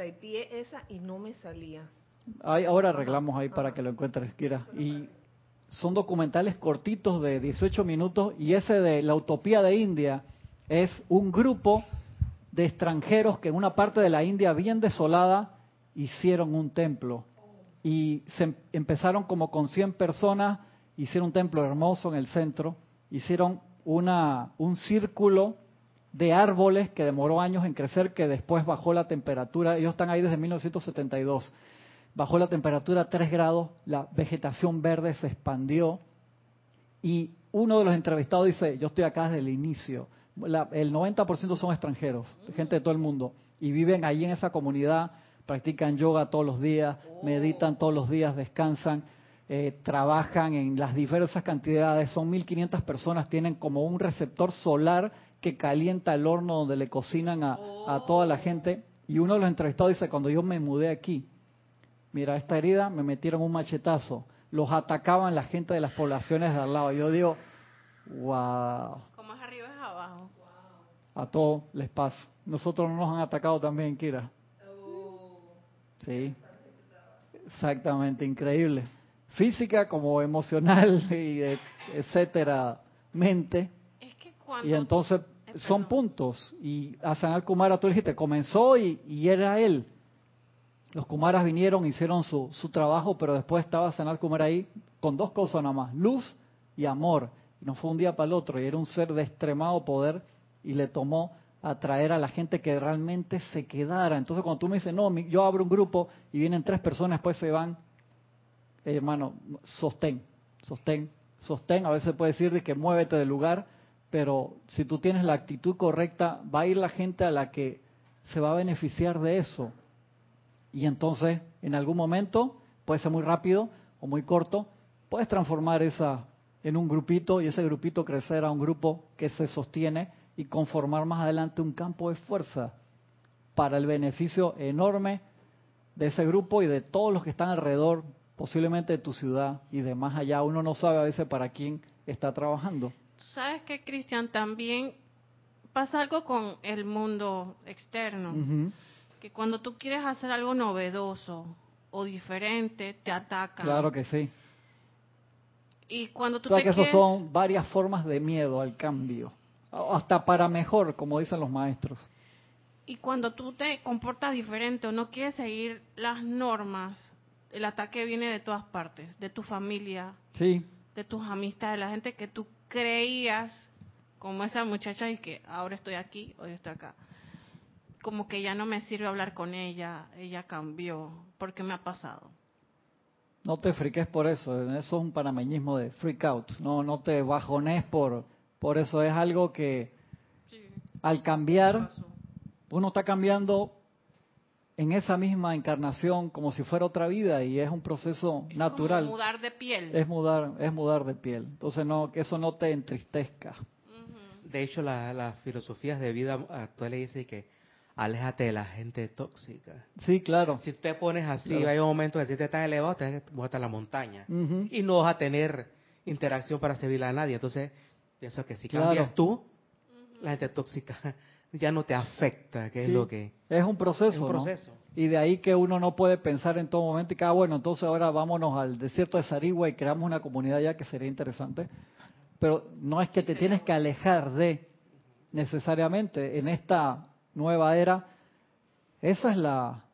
Ah, este, esa y no me salía. ahora arreglamos ahí para que lo encuentres, Kira. Y son documentales cortitos de 18 minutos y ese de la Utopía de India es un grupo de extranjeros que en una parte de la India bien desolada hicieron un templo y se em, empezaron como con 100 personas, hicieron un templo hermoso en el centro, hicieron una, un círculo de árboles que demoró años en crecer, que después bajó la temperatura, ellos están ahí desde 1972, bajó la temperatura a 3 grados, la vegetación verde se expandió y uno de los entrevistados dice, yo estoy acá desde el inicio, el 90% son extranjeros, gente de todo el mundo, y viven allí en esa comunidad practican yoga todos los días, meditan todos los días, descansan, eh, trabajan en las diversas cantidades. Son 1.500 personas, tienen como un receptor solar que calienta el horno donde le cocinan a, toda la gente. Y uno de los entrevistados dice, cuando yo me mudé aquí, mira, esta herida me metieron un machetazo. Los atacaban la gente de las poblaciones de al lado. Yo digo, wow. Como es arriba es abajo. A todos les pasa. Nosotros no nos han atacado también, Kira. Sí, exactamente, increíble. Física como emocional y etcétera, mente. Y entonces son puntos. Y a Sanal Kumara, tú dijiste, comenzó y, era él. Los Kumaras vinieron, hicieron su, su trabajo, pero después estaba Sanal Kumara ahí con dos cosas nada más, luz y amor. Y no fue un día para el otro, y era un ser de extremado poder y le tomó atraer a la gente que realmente se quedara. Entonces cuando tú me dices, no, yo abro un grupo y vienen tres personas, después se van, eh, hermano, sostén, sostén, sostén. A veces puede decir de que muévete del lugar, pero si tú tienes la actitud correcta, va a ir la gente a la que se va a beneficiar de eso. Y entonces, en algún momento, puede ser muy rápido o muy corto, puedes transformar esa en un grupito y ese grupito crecer a un grupo que se sostiene y conformar más adelante un campo de fuerza para el beneficio enorme de ese grupo y de todos los que están alrededor, posiblemente de tu ciudad y de más allá. Uno no sabe a veces para quién está trabajando. Sabes que, Cristian, también pasa algo con el mundo externo, que cuando tú quieres hacer algo novedoso o diferente, te atacan. Claro que sí. Y cuando tú te que son varias formas de miedo al cambio hasta para mejor, como dicen los maestros. Y cuando tú te comportas diferente o no quieres seguir las normas, el ataque viene de todas partes, de tu familia, sí. de tus amistades, de la gente que tú creías, como esa muchacha y que ahora estoy aquí, hoy estoy acá. Como que ya no me sirve hablar con ella, ella cambió, porque me ha pasado. No te friques por eso, eso es un panameñismo de freak out, no, no te bajones por por eso es algo que al cambiar, uno está cambiando en esa misma encarnación como si fuera otra vida y es un proceso natural. Es mudar de piel. Es mudar, es mudar de piel. Entonces no, que eso no te entristezca. De hecho, las la filosofías de vida actuales dicen que aléjate de la gente tóxica. Sí, claro. Si te pones así, hay un momento en que si te estás elevado, te vas a la montaña y no vas a tener interacción para servirle a nadie. Entonces, Pienso que si cambias tú, la gente tóxica ya no te afecta, que es lo que... Es un proceso, un proceso. Y de ahí que uno no puede pensar en todo momento y que, ah, bueno, entonces ahora vámonos al desierto de Sarigua y creamos una comunidad ya que sería interesante. Pero no es que te tienes que alejar de necesariamente en esta nueva era. Esa es la,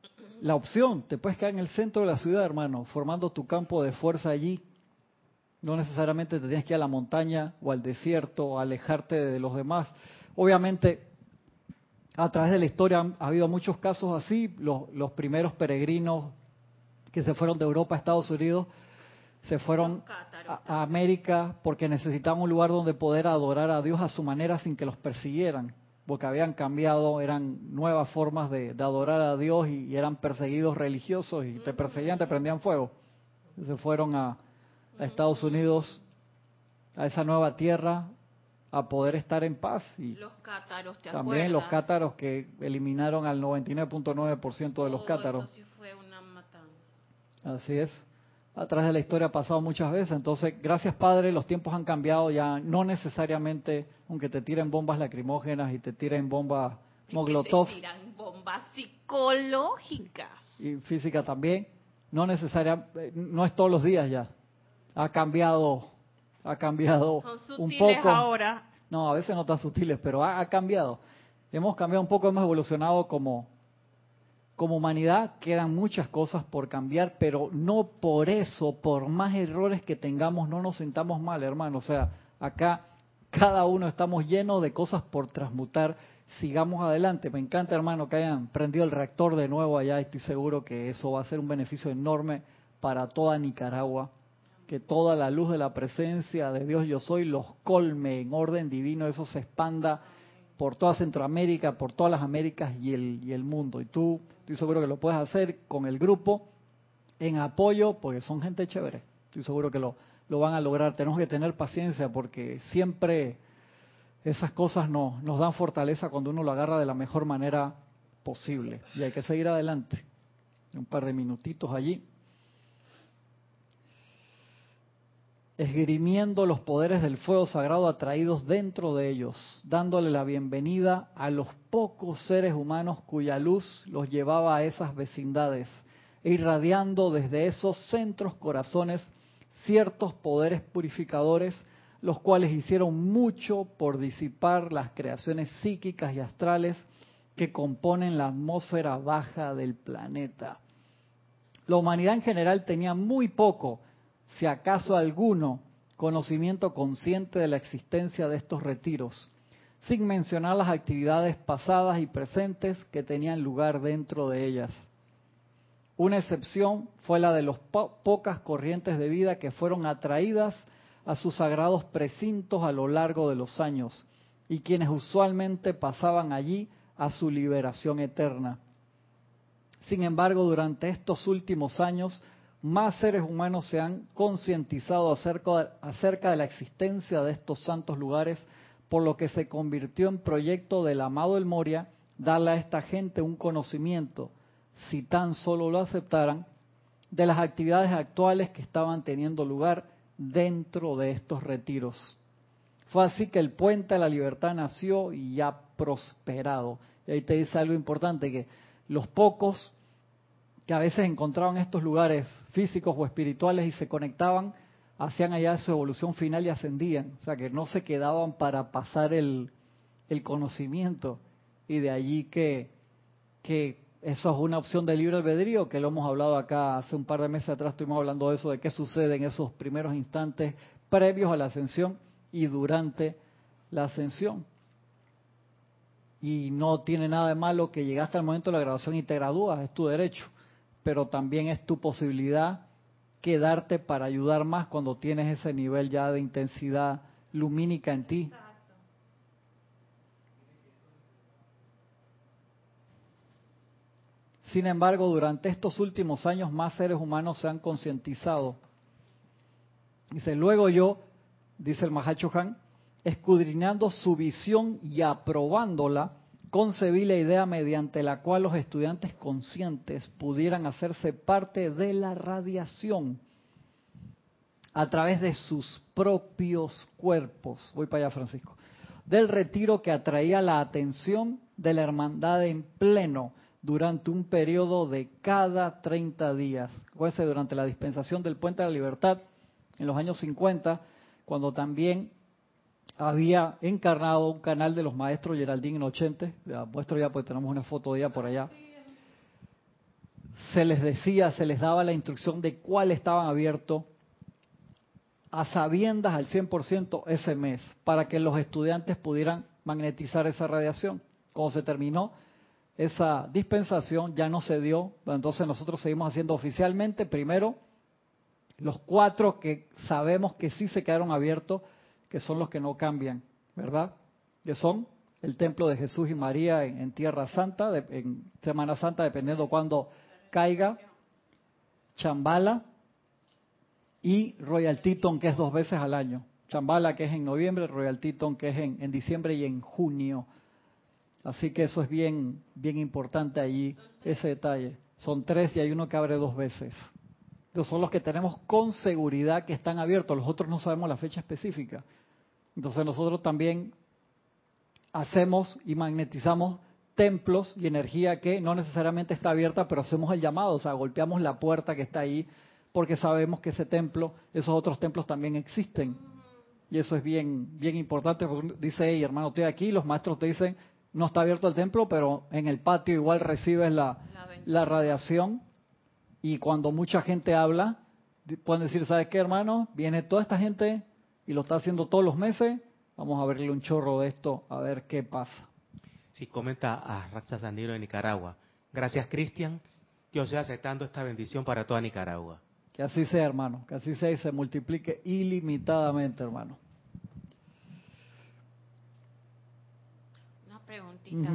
la opción, te puedes quedar en el centro de la ciudad, hermano, formando tu campo de fuerza allí. No necesariamente te tienes que ir a la montaña o al desierto o alejarte de los demás. Obviamente, a través de la historia ha habido muchos casos así. Los, los primeros peregrinos que se fueron de Europa a Estados Unidos se fueron a, América porque necesitaban un lugar donde poder adorar a Dios a su manera sin que los persiguieran, porque habían cambiado, eran nuevas formas de, adorar a Dios y, eran perseguidos religiosos y te perseguían, te prendían fuego. Se fueron a, Estados Unidos, a esa nueva tierra, a poder estar en paz. Y los cátaros, ¿te También los cátaros que eliminaron al 99.9% de los cátaros. Así es. A través de la historia ha pasado muchas veces. Entonces, gracias Padre, los tiempos han cambiado ya. No necesariamente, aunque te tiren bombas lacrimógenas y te tiren bombas Moglotov. Te tiran bombas psicológicas. Y física también. No necesariamente, no es todos los días ya. Ha cambiado, ha cambiado un poco. ahora. No, a veces no tan sutiles, pero ha, ha cambiado. Hemos cambiado un poco, hemos evolucionado como, como humanidad quedan muchas cosas por cambiar, pero no por eso, por más errores que tengamos, no nos sintamos mal, hermano. O sea, acá cada uno estamos llenos de cosas por transmutar. Sigamos adelante. Me encanta, hermano, que hayan prendido el reactor de nuevo allá. Estoy seguro que eso va a ser un beneficio enorme para toda Nicaragua. Que toda la luz de la presencia de Dios yo soy los colme en orden divino, eso se expanda por toda Centroamérica, por todas las Américas y el, y el mundo. Y tú Estoy seguro que lo puedes hacer con el grupo en apoyo, porque son gente chévere. Estoy seguro que lo, lo van a lograr. Tenemos que tener paciencia porque siempre esas cosas nos, nos dan fortaleza cuando uno lo agarra de la mejor manera posible. Y hay que seguir adelante. Un par de minutitos allí. Esgrimiendo los poderes del fuego sagrado atraídos dentro de ellos, dándole la bienvenida a los pocos seres humanos cuya luz los llevaba a esas vecindades, e irradiando desde esos centros corazones ciertos poderes purificadores, los cuales hicieron mucho por disipar las creaciones psíquicas y astrales que componen la atmósfera baja del planeta. La humanidad en general tenía muy poco si acaso alguno, conocimiento consciente de la existencia de estos retiros, sin mencionar las actividades pasadas y presentes que tenían lugar dentro de ellas. Una excepción fue la de las pocas corrientes de vida que fueron atraídas a sus sagrados precintos a lo largo de los años y quienes usualmente pasaban allí a su liberación eterna. Sin embargo, durante estos últimos años más seres humanos se han concientizado acerca, de la existencia de estos santos lugares, por lo que se convirtió en proyecto del amado El Moria darle a esta gente un conocimiento, si tan solo lo aceptaran, de las actividades actuales que estaban teniendo lugar dentro de estos retiros. Fue así que el puente de la libertad nació y ha prosperado. Y ahí te dice algo importante, que los pocos que a veces encontraban estos lugares físicos o espirituales y se conectaban, hacían allá su evolución final y ascendían. O sea, que no se quedaban para pasar el, conocimiento. Y de allí que, que eso es una opción de libre albedrío, que lo hemos hablado acá hace un par de meses atrás, estuvimos hablando de eso, de qué sucede en esos primeros instantes previos a la ascensión y durante la ascensión. Y no tiene nada de malo que llegaste al momento de la graduación y te gradúas, es tu derecho pero también es tu posibilidad quedarte para ayudar más cuando tienes ese nivel ya de intensidad lumínica en ti. Sin embargo, durante estos últimos años más seres humanos se han concientizado. Dice, luego yo, dice el Mahacho Han, escudriñando su visión y aprobándola, concebí la idea mediante la cual los estudiantes conscientes pudieran hacerse parte de la radiación a través de sus propios cuerpos. Voy para allá, Francisco. Del retiro que atraía la atención de la hermandad en pleno durante un periodo de cada 30 días. Acuérdense, durante la dispensación del Puente de la Libertad, en los años 50, cuando también había encarnado un canal de los maestros Geraldine en 80, muestro ya pues tenemos una foto de ella por allá. se les decía, se les daba la instrucción de cuál estaban abiertos a sabiendas al 100% ese mes, para que los estudiantes pudieran magnetizar esa radiación. Cuando se terminó esa dispensación, ya no se dio, entonces nosotros seguimos haciendo oficialmente, primero, los cuatro que sabemos que sí se quedaron abiertos, que son los que no cambian, ¿verdad? Que son el templo de Jesús y María en, Tierra Santa, en Semana Santa, dependiendo cuándo caiga, Chambala y Royal Teton, que es dos veces al año. Chambala, que es en noviembre, Royal Teton, que es en, en diciembre y en junio. Así que eso es bien, bien importante allí, ese detalle. Son tres y hay uno que abre dos veces. Entonces son los que tenemos con seguridad que están abiertos. Los otros no sabemos la fecha específica. Entonces nosotros también hacemos y magnetizamos templos y energía que no necesariamente está abierta, pero hacemos el llamado, o sea, golpeamos la puerta que está ahí, porque sabemos que ese templo, esos otros templos también existen. Y eso es bien, bien importante, porque dice, hey, hermano, estoy aquí, los maestros te dicen, no está abierto el templo, pero en el patio igual recibes la, la radiación. Y cuando mucha gente habla, pueden decir, ¿sabes qué, hermano? Viene toda esta gente y lo está haciendo todos los meses, Vamos a verle un chorro de esto, a ver qué pasa. Sí, comenta a Racha Sandino de Nicaragua. Gracias, Cristian. Yo estoy aceptando esta bendición para toda Nicaragua. Que así sea, hermano. Que así sea y se multiplique ilimitadamente, hermano. Una preguntita.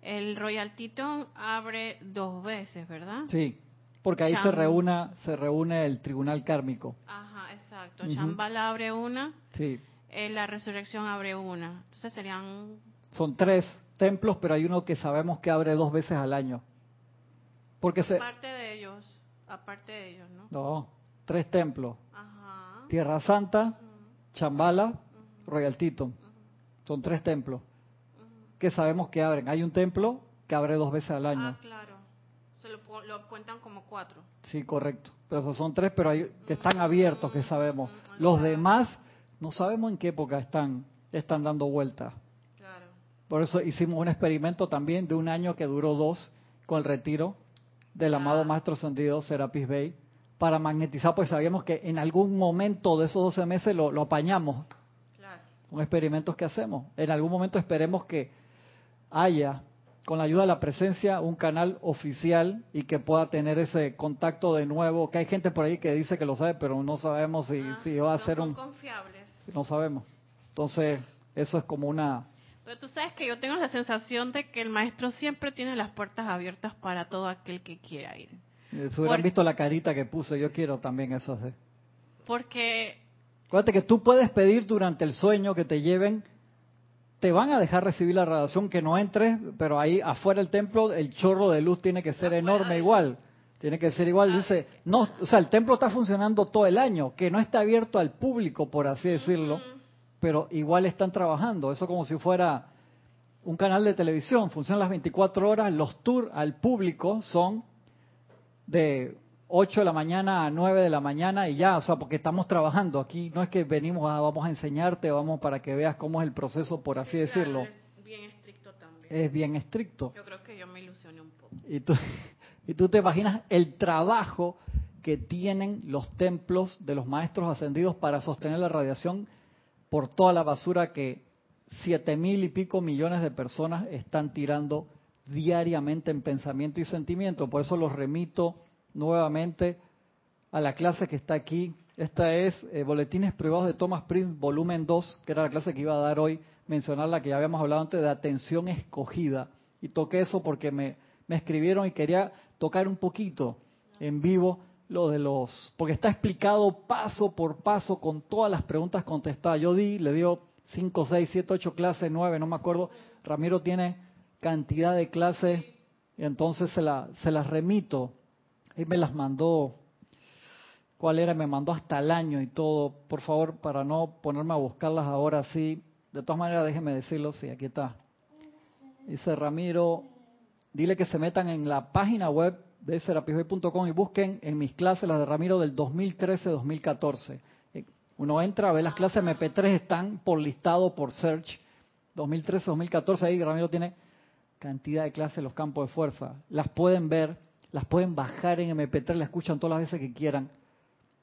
El Royal Teton abre dos veces, ¿verdad? Sí, porque ahí se reúne, se reúne el tribunal kármico. Ajá, exacto. Chambala abre una. Sí en la resurrección abre una. Entonces serían... Son tres templos, pero hay uno que sabemos que abre dos veces al año. Porque se... Aparte de ellos, aparte de ellos, ¿no? No, tres templos. Ajá. Tierra Santa, Chambala, Royal Tito. Son tres templos que sabemos que abren. Hay un templo que abre dos veces al año. Ah, claro. Se lo, cuentan como cuatro. Sí, correcto. Pero son tres, pero hay que están abiertos, que sabemos. Los demás no sabemos en qué época están, están dando vueltas. Claro. Por eso hicimos un experimento también de un año que duró dos con el retiro del amado Maestro Ascendido Serapis Bey para magnetizar, pues sabíamos que en algún momento de esos 12 meses lo, apañamos. Claro. Un experimento que hacemos. En algún momento esperemos que haya, con la ayuda de la presencia, un canal oficial y que pueda tener ese contacto de nuevo. Que hay gente por ahí que dice que lo sabe, pero no sabemos si, ah, si va a ser un... Confiables no sabemos. Entonces, eso es como una... Pero tú sabes que yo tengo la sensación de que el maestro siempre tiene las puertas abiertas para todo aquel que quiera ir. Si hubieran visto la carita que puse, yo quiero también eso. Porque... Acuérdate que tú puedes pedir durante el sueño que te lleven, te van a dejar recibir la radiación, que no entres, pero ahí afuera del templo el chorro de luz tiene que ser enorme igual. Tiene que ser igual, dice, no, o sea, el templo está funcionando todo el año, que no está abierto al público, por así decirlo, pero igual están trabajando. Eso como si fuera un canal de televisión, funciona las 24 horas, los tours al público son de 8 de la mañana a 9 de la mañana y ya, o sea, porque estamos trabajando. Aquí no es que venimos a, vamos a enseñarte, vamos para que veas cómo es el proceso, por así decirlo. Es bien estricto también. Es bien estricto. Yo creo que yo me ilusioné un poco. Y tú, y tú te imaginas el trabajo que tienen los templos de los maestros ascendidos para sostener la radiación por toda la basura que siete mil y pico millones de personas están tirando diariamente en pensamiento y sentimiento. Por eso los remito nuevamente a la clase que está aquí. Esta es eh, Boletines Privados de Thomas Prince, volumen 2, que era la clase que iba a dar hoy, mencionar la que ya habíamos hablado antes de atención escogida. Y toqué eso porque me, me escribieron y quería tocar un poquito en vivo lo de los, porque está explicado paso por paso con todas las preguntas contestadas. Yo di, le dio 5, 6, 7, 8 clases, 9, no me acuerdo. Ramiro tiene cantidad de clases entonces se, la, se las remito. Él me las mandó, ¿cuál era? Me mandó hasta el año y todo. Por favor, para no ponerme a buscarlas ahora sí. De todas maneras, déjeme decirlo, sí, aquí está. Dice Ramiro, dile que se metan en la página web de serapisbay.com y busquen en mis clases las de Ramiro del 2013-2014. Eh, uno entra, ve las clases MP3, están por listado, por search. 2013-2014, ahí Ramiro tiene cantidad de clases en los campos de fuerza. Las pueden ver. Las pueden bajar en MP3, la escuchan todas las veces que quieran.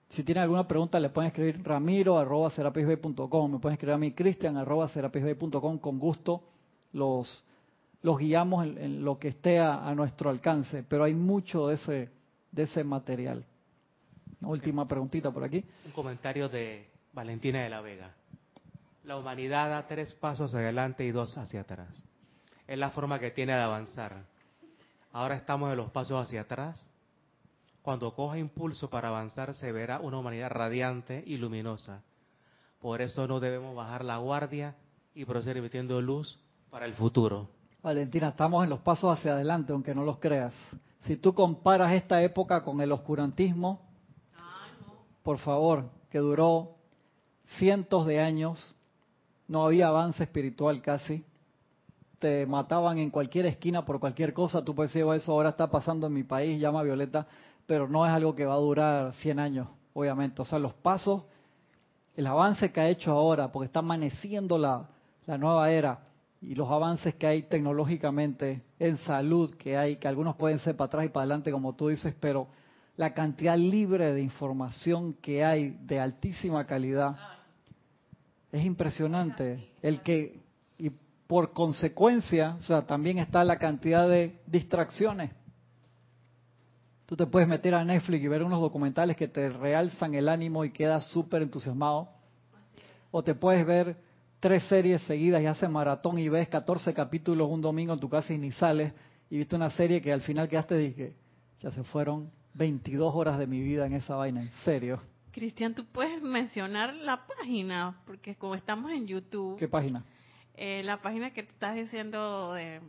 Si tienen alguna pregunta, le pueden escribir ramiro arroba me pueden escribir a mí cristian arroba con gusto los, los guiamos en, lo que esté a, nuestro alcance, pero hay mucho de ese, de ese material. última preguntita por aquí. Un comentario de Valentina de la Vega. La humanidad da tres pasos adelante y dos hacia atrás. Es la forma que tiene de avanzar. Ahora estamos en los pasos hacia atrás. Cuando coja impulso para avanzar se verá una humanidad radiante y luminosa. Por eso no debemos bajar la guardia y proceder emitiendo luz para el futuro. Valentina, estamos en los pasos hacia adelante, aunque no los creas. Si tú comparas esta época con el oscurantismo, por favor, que duró cientos de años, no había avance espiritual casi, te mataban en cualquier esquina por cualquier cosa, tú puedes decir, eso ahora está pasando en mi país, llama Violeta, pero no es algo que va a durar 100 años, obviamente. O sea, los pasos, el avance que ha hecho ahora, porque está amaneciendo la, la nueva era, y los avances que hay tecnológicamente en salud que hay, que algunos pueden ser para atrás y para adelante, como tú dices, pero la cantidad libre de información que hay de altísima calidad es impresionante. El que, por consecuencia, o sea, también está la cantidad de distracciones. Tú te puedes meter a Netflix y ver unos documentales que te realzan el ánimo y quedas súper entusiasmado. O te puedes ver tres series seguidas y haces maratón y ves 14 capítulos un domingo en tu casa y ni sales. Y viste una serie que al final quedaste y dije, ya se fueron 22 horas de mi vida en esa vaina, en serio. Cristian, tú puedes mencionar la página, porque como estamos en YouTube. ¿Qué página? Eh, la página que tú estás diciendo de,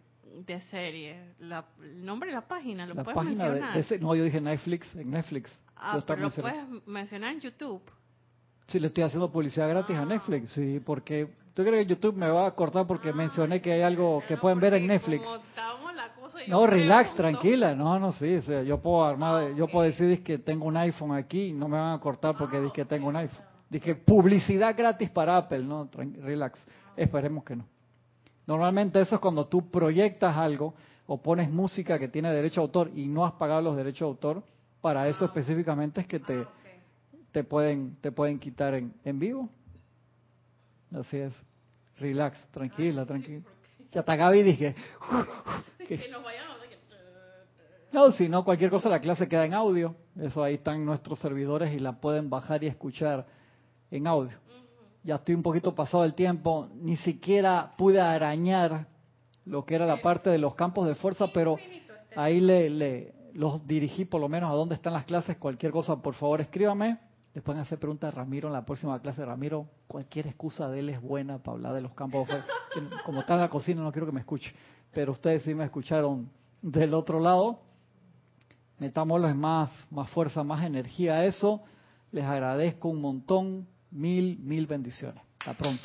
de series, el nombre de la página, ¿lo puedes mencionar? no, yo dije Netflix, en Netflix. Ah, pero lo puedes mencionar en YouTube. Sí, le estoy haciendo publicidad gratis a ah. Netflix, sí, porque tú crees que YouTube me va a cortar porque mencioné que hay algo que pueden ver en Netflix. No, relax, tranquila. No, no, sí. yo puedo armar, yo puedo decir que tengo un iPhone aquí y no me van a cortar porque dije que tengo un iPhone. Dije publicidad gratis para Apple, no, relax. Esperemos que no. Normalmente eso es cuando tú proyectas algo o pones música que tiene derecho a autor y no has pagado los derechos de autor. Para eso ah. específicamente es que te, ah, te pueden te pueden quitar en, en vivo. Así es. Relax, tranquila, tranquila. Ya te acabé y dije, no, si no, cualquier cosa la clase queda en audio. Eso ahí están nuestros servidores y la pueden bajar y escuchar en audio. Ya estoy un poquito pasado el tiempo, ni siquiera pude arañar lo que era la parte de los campos de fuerza, pero ahí le, le los dirigí por lo menos a dónde están las clases. Cualquier cosa, por favor, escríbame. Les pueden hacer preguntas a Ramiro en la próxima clase. Ramiro, cualquier excusa de él es buena para hablar de los campos de fuerza. Como está en la cocina, no quiero que me escuche pero ustedes sí me escucharon del otro lado. Metámoslo en más, más fuerza, más energía a eso. Les agradezco un montón. Mil, mil bendiciones. Hasta pronto.